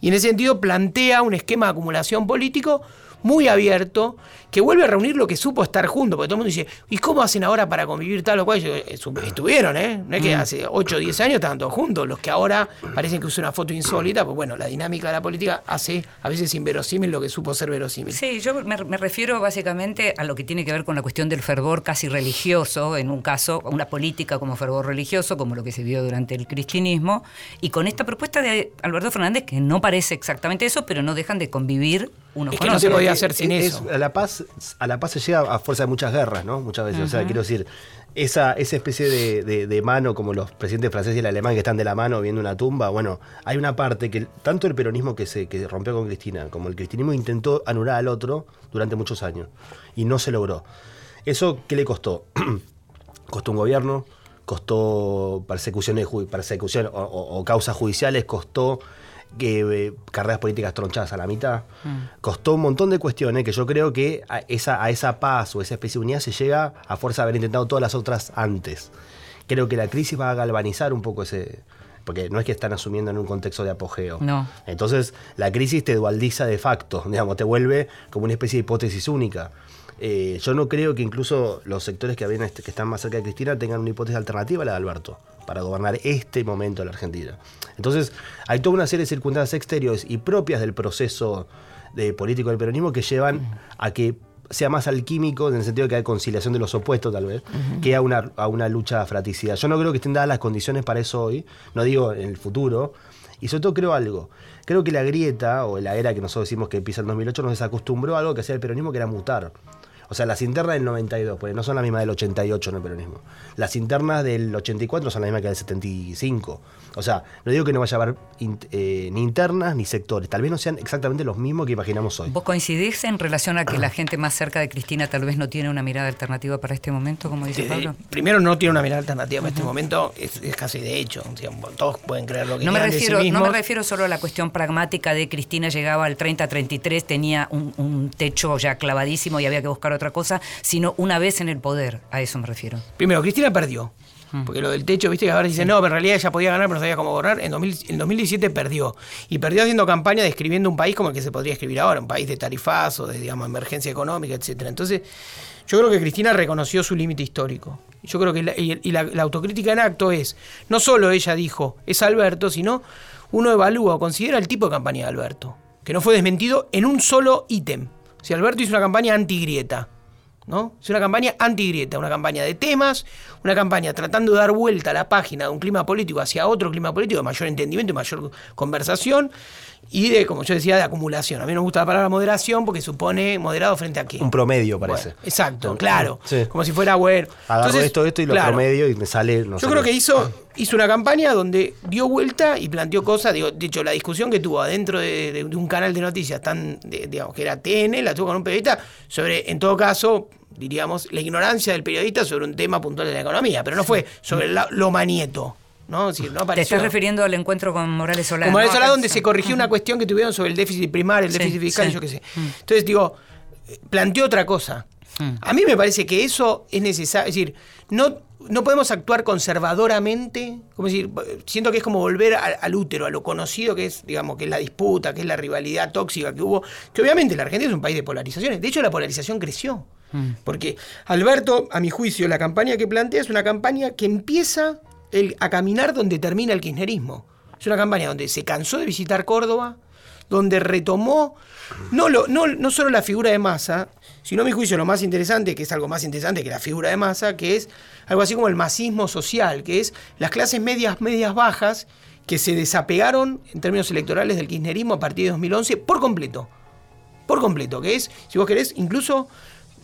S5: Y en ese sentido plantea un esquema de acumulación político muy abierto, que vuelve a reunir lo que supo estar junto, porque todo el mundo dice, ¿y cómo hacen ahora para convivir tal o cual? Eh, estuvieron, ¿eh? No es que mm. hace 8 o 10 años estaban todos juntos, los que ahora parecen que usan una foto insólita, pues bueno, la dinámica de la política hace a veces inverosímil lo que supo ser verosímil.
S1: Sí, yo me, refiero básicamente a lo que tiene que ver con la cuestión del fervor casi religioso, en un caso, una política como fervor religioso, como lo que se vio durante el cristianismo, y con esta propuesta de Alberto Fernández, que no parece exactamente eso, pero no dejan de convivir uno
S5: es que no se podía hacer sin eso.
S4: la paz, a la paz se llega a fuerza de muchas guerras, ¿no? Muchas veces. O sea, quiero decir, esa, esa especie de, mano, como los presidentes franceses y el alemán que están de la mano viendo una tumba, bueno, hay una parte que tanto el peronismo que se que rompió con Cristina, como el cristianismo intentó anular al otro durante muchos años. Y no se logró. ¿Eso qué le costó? costó un gobierno, costó persecuciones, persecución o causas judiciales, costó que, eh, carreras políticas tronchadas a la mitad. Mm. Costó un montón de cuestiones que yo creo que a esa, a esa paz o esa especie de unidad se llega a fuerza de haber intentado todas las otras antes. Creo que la crisis va a galvanizar un poco ese, porque no es que están asumiendo en un contexto de apogeo.
S1: No.
S4: Entonces, la crisis te dualiza de facto, digamos, te vuelve como una especie de hipótesis única. Eh, yo no creo que incluso los sectores que, habían, que están más cerca de Cristina tengan una hipótesis alternativa a la de Alberto para gobernar este momento de la Argentina. Entonces, hay toda una serie de circunstancias exteriores y propias del proceso de político del peronismo que llevan a que sea más alquímico en el sentido de que hay conciliación de los opuestos tal vez, que a una, a una lucha fratricida. Yo no creo que estén dadas las condiciones para eso hoy, no digo en el futuro, y sobre todo creo algo, creo que la grieta o la era que nosotros decimos que empieza en 2008 nos desacostumbró a algo que hacía el peronismo que era mutar. O sea, las internas del 92, porque no son las mismas del 88 en el peronismo. Las internas del 84 son las mismas que del 75. O sea, no digo que no vaya a haber eh, ni internas ni sectores, tal vez no sean exactamente los mismos que imaginamos hoy.
S1: ¿Vos coincidís en relación a que la gente más cerca de Cristina tal vez no tiene una mirada alternativa para este momento, como dice Pablo?
S5: Primero, no tiene una mirada alternativa para este momento, es, casi de hecho. todos pueden creer lo que no me
S1: refiero,
S5: No
S1: me refiero solo a la cuestión pragmática de Cristina llegaba al 30-33, tenía un, un techo ya clavadísimo y había que buscar otra cosa, sino una vez en el poder, a eso me refiero.
S5: Primero, Cristina perdió. Mm. Porque lo del techo, viste que ahora dicen, no, pero en realidad ella podía ganar, pero no sabía cómo gobernar. En, 2017 perdió. Y perdió haciendo campaña describiendo un país como el que se podría escribir ahora, un país de tarifazo, de, digamos, emergencia económica, etcétera. Entonces, yo creo que Cristina reconoció su límite histórico. Yo creo que la, y, la, autocrítica en acto es, no solo ella dijo, es Alberto, sino uno evalúa o considera el tipo de campaña de Alberto, que no fue desmentido en un solo ítem. Si Alberto hizo una campaña anti-grieta, ¿no? Es una campaña anti-grieta, una campaña de temas, una campaña tratando de dar vuelta a la página de un clima político hacia otro clima político de mayor entendimiento y mayor conversación y de, como yo decía, de acumulación. A mí no me gusta la palabra moderación porque supone moderado frente a qué.
S4: Un promedio, parece.
S5: exacto, claro. Como si fuera, bueno.
S4: Agarro esto, esto y lo promedio y me sale.
S5: yo creo que hizo, hizo una campaña donde dio vuelta y planteó cosas. Digo, de hecho, la discusión que tuvo adentro de, un canal de noticias tan, digamos, que era TN, la tuvo con un periodista sobre, en todo caso, diríamos, la ignorancia del periodista sobre un tema puntual de la economía, pero no fue sobre lo manieto. ¿No?
S1: Te estás refiriendo al encuentro con Morales Solá.
S5: Con Morales Solá, donde se corrigió una cuestión que tuvieron sobre el déficit primario, el déficit fiscal, yo qué sé. Mm. Entonces, digo, planteó otra cosa. Mm. A mí me parece que eso es necesario. Es decir, no, no podemos actuar conservadoramente. Como decir, siento que es como volver al, útero, a lo conocido que es, digamos, que es la disputa, que es la rivalidad tóxica que hubo. Que obviamente la Argentina es un país de polarizaciones. De hecho, la polarización creció. Mm. Porque Alberto, a mi juicio, la campaña que plantea es una campaña que empieza a caminar donde termina el kirchnerismo. Es una campaña donde se cansó de visitar Córdoba, donde retomó no, no, no solo la figura de masa, sino a mi juicio lo más interesante, que es algo más interesante que la figura de masa, que es algo así como el masismo social, que es las clases medias, medias bajas, que se desapegaron en términos electorales del kirchnerismo a partir de 2011 por completo. Por completo, que es, si vos querés, incluso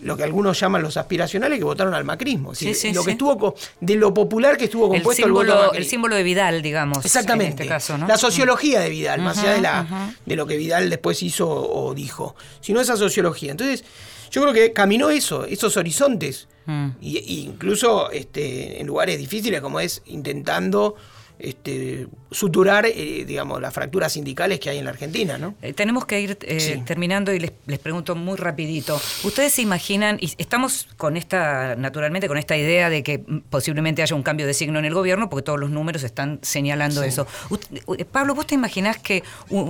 S5: lo que algunos llaman los aspiracionales que votaron al macrismo. lo que estuvo de lo popular que estuvo compuesto
S1: el símbolo, el, símbolo de Vidal, digamos.
S5: Exactamente. En este caso, La sociología de Vidal, más allá de, la, de lo que Vidal después hizo o dijo, sino esa sociología. Entonces, yo creo que caminó eso, esos horizontes. Mm. Y, incluso este, en lugares difíciles como es intentando este, suturar, eh, digamos, las fracturas sindicales que hay en la Argentina, ¿no?
S1: Eh, tenemos que ir eh, terminando y les, les, pregunto muy rapidito. ¿Ustedes se imaginan, y estamos con esta, naturalmente, con esta idea de que posiblemente haya un cambio de signo en el gobierno, porque todos los números están señalando eso. Pablo, ¿vos te imaginás que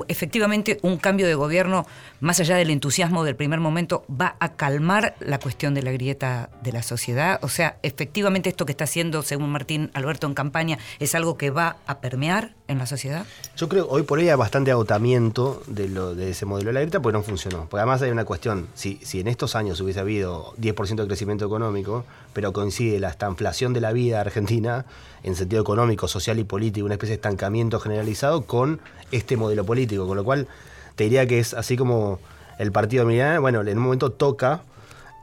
S1: efectivamente un cambio de gobierno, más allá del entusiasmo del primer momento, va a calmar la cuestión de la grieta de la sociedad? O sea, efectivamente esto que está haciendo, según Martín Alberto en campaña, es algo que va a permear en la sociedad?
S4: Yo creo hoy por hoy hay bastante agotamiento de, lo, de ese modelo de la grieta porque no funcionó. Porque además hay una cuestión, si, si en estos años hubiese habido 10% de crecimiento económico, pero coincide la estanflación de la vida argentina en sentido económico, social y político, una especie de estancamiento generalizado con este modelo político, con lo cual te diría que es así como el partido militar, bueno, en un momento toca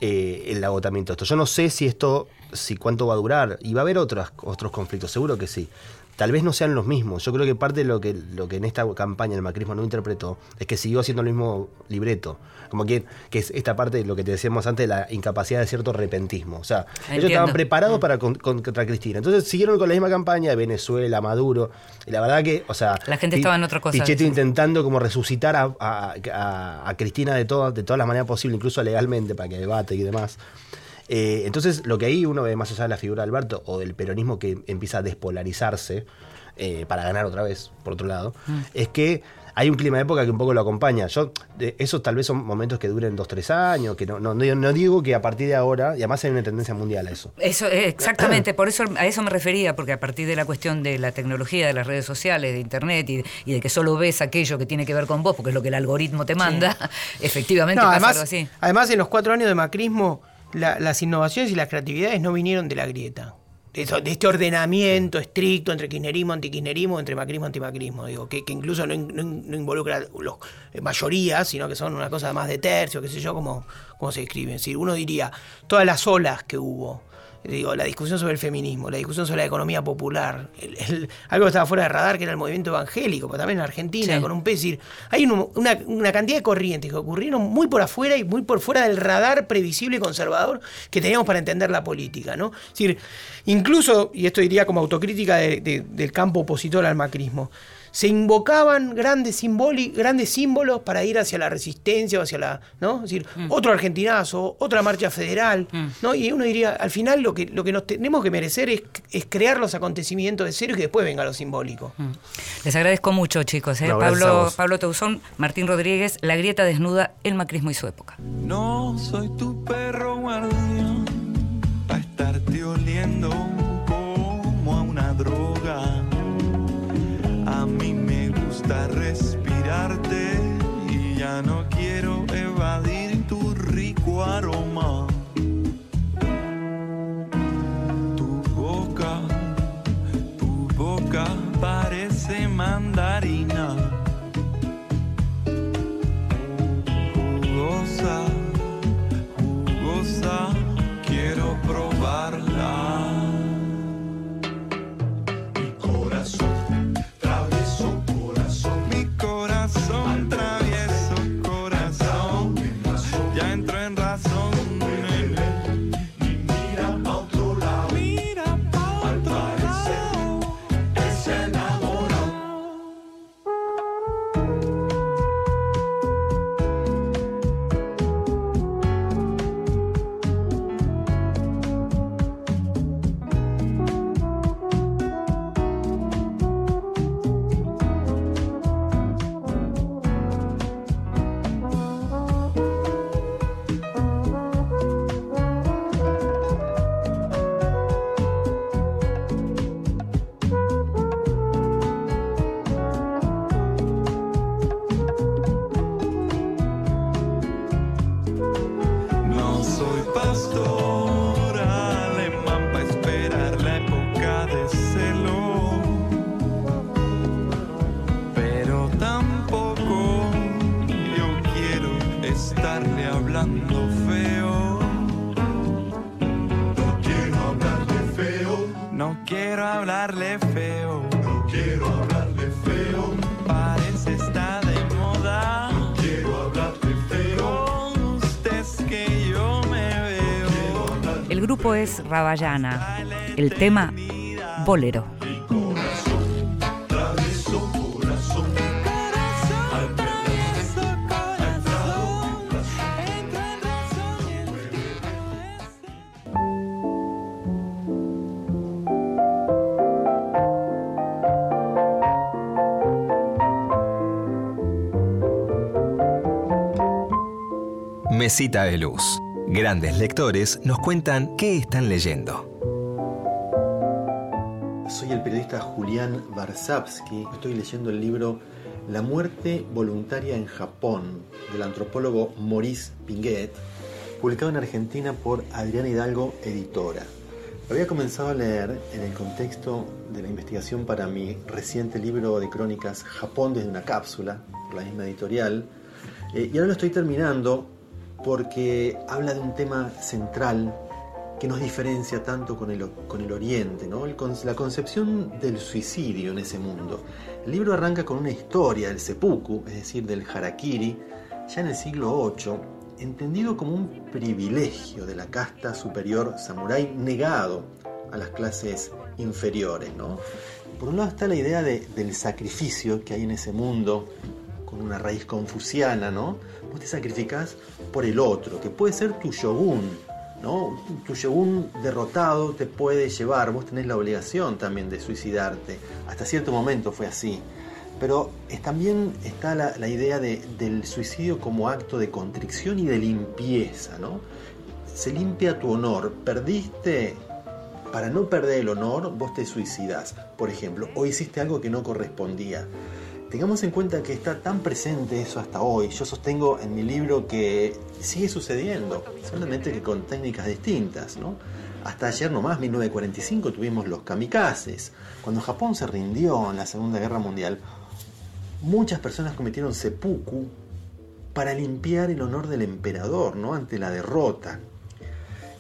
S4: eh, el agotamiento. Esto. Yo no sé si esto, si cuánto va a durar, y va a haber otros, otros conflictos, seguro que sí tal vez no sean los mismos. Yo creo que parte de lo que, lo que en esta campaña el macrismo no interpretó es que siguió haciendo el mismo libreto. Como que, que es esta parte de lo que te decíamos antes de la incapacidad de cierto repentismo. O sea, ellos estaban preparados mm. para contra Cristina. Entonces siguieron con la misma campaña de Venezuela, Maduro. Y la verdad que, o sea.
S1: La gente estaba en otra cosa.
S4: Pichetto intentando como resucitar a, a, Cristina de, todo, de todas las maneras posibles, incluso legalmente, para que debate y demás. Eh, entonces, lo que ahí uno ve más allá de la figura de Alberto o del peronismo que empieza a despolarizarse eh, para ganar otra vez, por otro lado, mm. es que hay un clima de época que un poco lo acompaña. Yo, eso tal vez son momentos que duren dos, tres años, que no, no, no, digo que a partir de ahora, y además hay una tendencia mundial a eso.
S1: Eso, eh, exactamente, por eso a eso me refería, porque a partir de la cuestión de la tecnología, de las redes sociales, de internet y, de que solo ves aquello que tiene que ver con vos, porque es lo que el algoritmo te manda, efectivamente pasa
S5: además,
S1: algo así.
S5: Además, en los cuatro años de macrismo las innovaciones y las creatividades no vinieron de la grieta. De, este ordenamiento estricto entre kirchnerismo, antikirchnerismo, entre macrismo, antimacrismo, digo, que, incluso no, involucra los eh, mayorías, sino que son una cosa más de tercio, qué sé yo, como, como se escribe. Es decir, uno diría, todas las olas que hubo, digo, la discusión sobre el feminismo, la discusión sobre la economía popular, algo que estaba fuera de radar, que era el movimiento evangélico, pero también en Argentina, con un pez. decir, hay una, cantidad de corrientes que ocurrieron muy por afuera y muy por fuera del radar previsible y conservador que teníamos para entender la política. ¿no? Es decir, incluso, y esto diría como autocrítica del campo opositor al macrismo, se invocaban grandes, grandes símbolos para ir hacia la resistencia o hacia la, ¿no? Es decir, mm. otro argentinazo, otra marcha federal, mm. ¿no? Y uno diría, al final lo que, lo que nos tenemos que merecer es, es crear los acontecimientos de cero y que después venga lo simbólico. Mm.
S1: Les agradezco mucho, chicos. ¿eh? Pablo, Pablo Teuzón, Martín Rodríguez, La grieta desnuda, el macrismo y su época.
S6: No soy tu perro guardián, a estarte oliendo como a una droga gusta respirarte y ya no quiero evadir tu rico aroma. Tu boca, tu boca parece mandarina. Jugosa, jugosa,
S1: Rabayana. El tema Bolero.
S2: Mesita de Luz. Grandes lectores nos cuentan qué están leyendo.
S7: Soy el periodista Julián Barsavsky. Estoy leyendo el libro La muerte voluntaria en Japón del antropólogo Maurice Pinguet, publicado en Argentina por Adriana Hidalgo, editora. Había comenzado a leer en el contexto de la investigación para mi reciente libro de crónicas Japón desde una cápsula, por la misma editorial, eh, y ahora lo estoy terminando porque habla de un tema central que nos diferencia tanto con el, con el Oriente, ¿no? El la concepción del suicidio en ese mundo. El libro arranca con una historia del seppuku, es decir, del harakiri, ya en el siglo VIII, entendido como un privilegio de la casta superior samurái negado a las clases inferiores. ¿no? Por un lado está la idea de- del sacrificio que hay en ese mundo, con una raíz confuciana, ¿no? Vos te sacrificás por el otro, que puede ser tu shogun, ¿no? Tu shogun derrotado te puede llevar, vos tenés la obligación también de suicidarte. Hasta cierto momento fue así. Pero también está la, idea de- del suicidio como acto de contrición y de limpieza, ¿no? Se limpia tu honor. Perdiste, para no perder el honor, vos te suicidas. Por ejemplo, o hiciste algo que no correspondía. Tengamos en cuenta que está tan presente eso hasta hoy. Yo sostengo en mi libro que sigue sucediendo, solamente que con técnicas distintas, ¿no? Hasta ayer nomás, 1945, tuvimos los kamikazes. Cuando Japón se rindió en la Segunda Guerra Mundial, muchas personas cometieron seppuku para limpiar el honor del emperador, ¿no? Ante la derrota.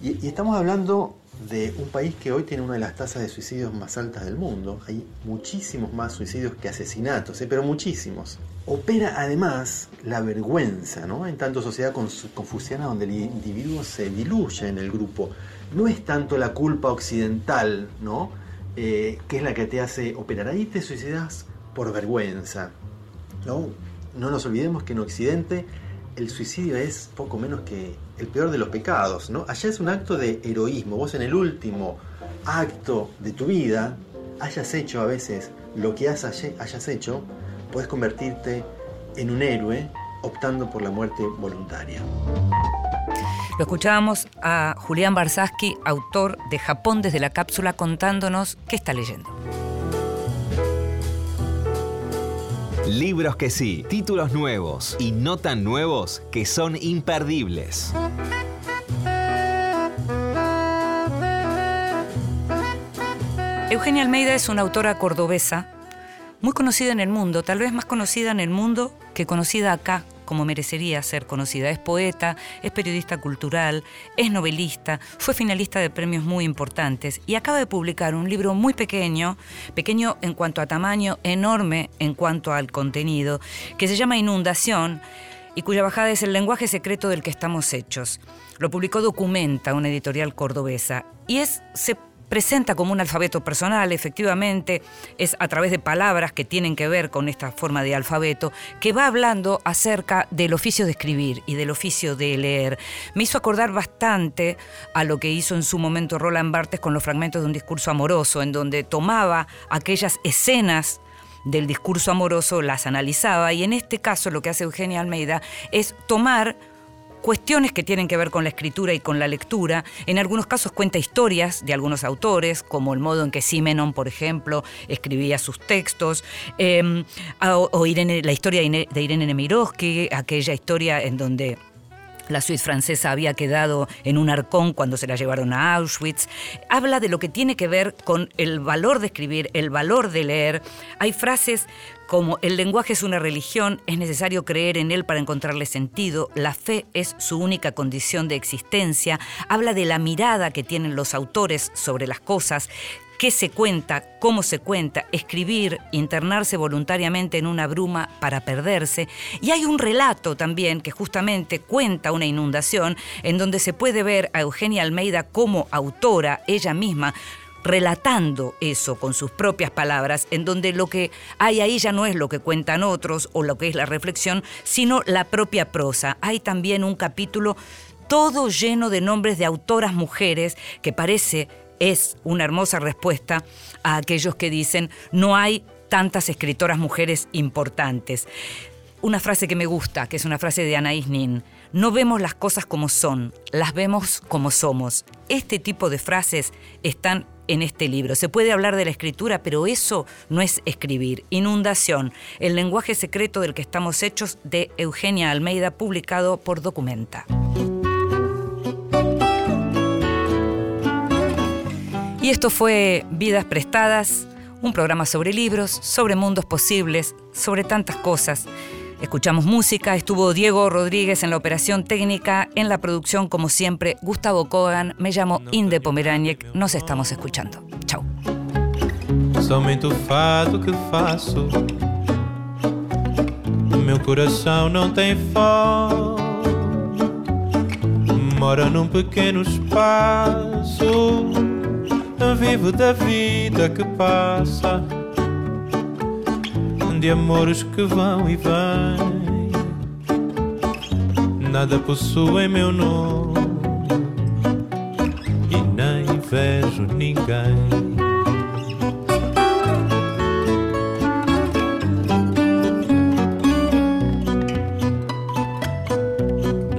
S7: Y, y estamos hablando de un país que hoy tiene una de las tasas de suicidios más altas del mundo. Hay muchísimos más suicidios que asesinatos, ¿eh? pero muchísimos. Opera además la vergüenza, ¿no? En tanto sociedad confuciana donde el individuo se diluye en el grupo. No es tanto la culpa occidental, ¿no? Eh, que es la que te hace operar. Ahí te suicidas por vergüenza. ¿no? No nos olvidemos que en Occidente el suicidio es poco menos que el peor de los pecados, ¿no? Allá es un acto de heroísmo. Vos en el último acto de tu vida hayas hecho a veces lo que has- hayas hecho, puedes convertirte en un héroe optando por la muerte voluntaria.
S1: Lo escuchábamos a Julián Barsaski, autor de Japón desde la cápsula, contándonos qué está leyendo.
S2: Libros que sí, títulos nuevos y no tan nuevos que son imperdibles.
S1: Eugenia Almeida es una autora cordobesa muy conocida en el mundo, tal vez más conocida en el mundo que conocida acá, como merecería ser conocida. Es poeta, es periodista cultural, es novelista, fue finalista de premios muy importantes y acaba de publicar un libro muy pequeño, pequeño en cuanto a tamaño, enorme en cuanto al contenido, que se llama Inundación y cuya bajada es el lenguaje secreto del que estamos hechos. Lo publicó Documenta, una editorial cordobesa, y es presenta como un alfabeto personal, efectivamente, es a través de palabras que tienen que ver con esta forma de alfabeto, que va hablando acerca del oficio de escribir y del oficio de leer. Me hizo acordar bastante a lo que hizo en su momento Roland Barthes con los fragmentos de un discurso amoroso, en donde tomaba aquellas escenas del discurso amoroso, las analizaba, y en este caso lo que hace Eugenia Almeida es tomar cuestiones que tienen que ver con la escritura y con la lectura. En algunos casos cuenta historias de algunos autores, como el modo en que Simenon, por ejemplo, escribía sus textos, eh, o, Irene- la historia de Irene Nemirovsky, aquella historia en donde la suite francesa había quedado en un arcón cuando se la llevaron a Auschwitz. Habla de lo que tiene que ver con el valor de escribir, el valor de leer. Hay frases como el lenguaje es una religión, es necesario creer en él para encontrarle sentido, la fe es su única condición de existencia, habla de la mirada que tienen los autores sobre las cosas, qué se cuenta, cómo se cuenta, escribir, internarse voluntariamente en una bruma para perderse. Y hay un relato también que justamente cuenta una inundación en donde se puede ver a Eugenia Almeida como autora, ella misma, relatando eso con sus propias palabras, en donde lo que hay ahí ya no es lo que cuentan otros o lo que es la reflexión, sino la propia prosa. Hay también un capítulo todo lleno de nombres de autoras mujeres que parece es una hermosa respuesta a aquellos que dicen no hay tantas escritoras mujeres importantes. Una frase que me gusta, que es una frase de Anaïs Nin, no vemos las cosas como son, las vemos como somos. Este tipo de frases están en este libro. Se puede hablar de la escritura, pero eso no es escribir. Inundación, el lenguaje secreto del que estamos hechos, de Eugenia Almeida, publicado por Documenta. Y esto fue Vidas Prestadas, un programa sobre libros, sobre mundos posibles, sobre tantas cosas. Escuchamos música, estuvo Diego Rodríguez en la operación técnica, en la producción como siempre, Gustavo Kogan, me llamo Inde Pomeraniec, nos estamos escuchando. Chau.
S8: Somente o fato que faço. Meu coração não tem fogo Mora num pequeno espaço. Vivo da vida que passa De amores que vão e vêm Nada possui meu nome E nem vejo ninguém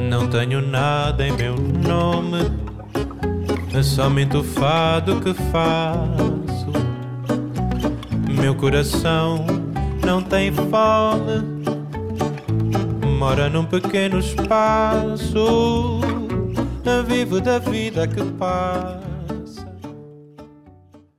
S8: Não tenho nada em meu nome É somente o fado que faço. Meu coração não tem fome, mora num pequeno espaço. Vivo da vida que passa.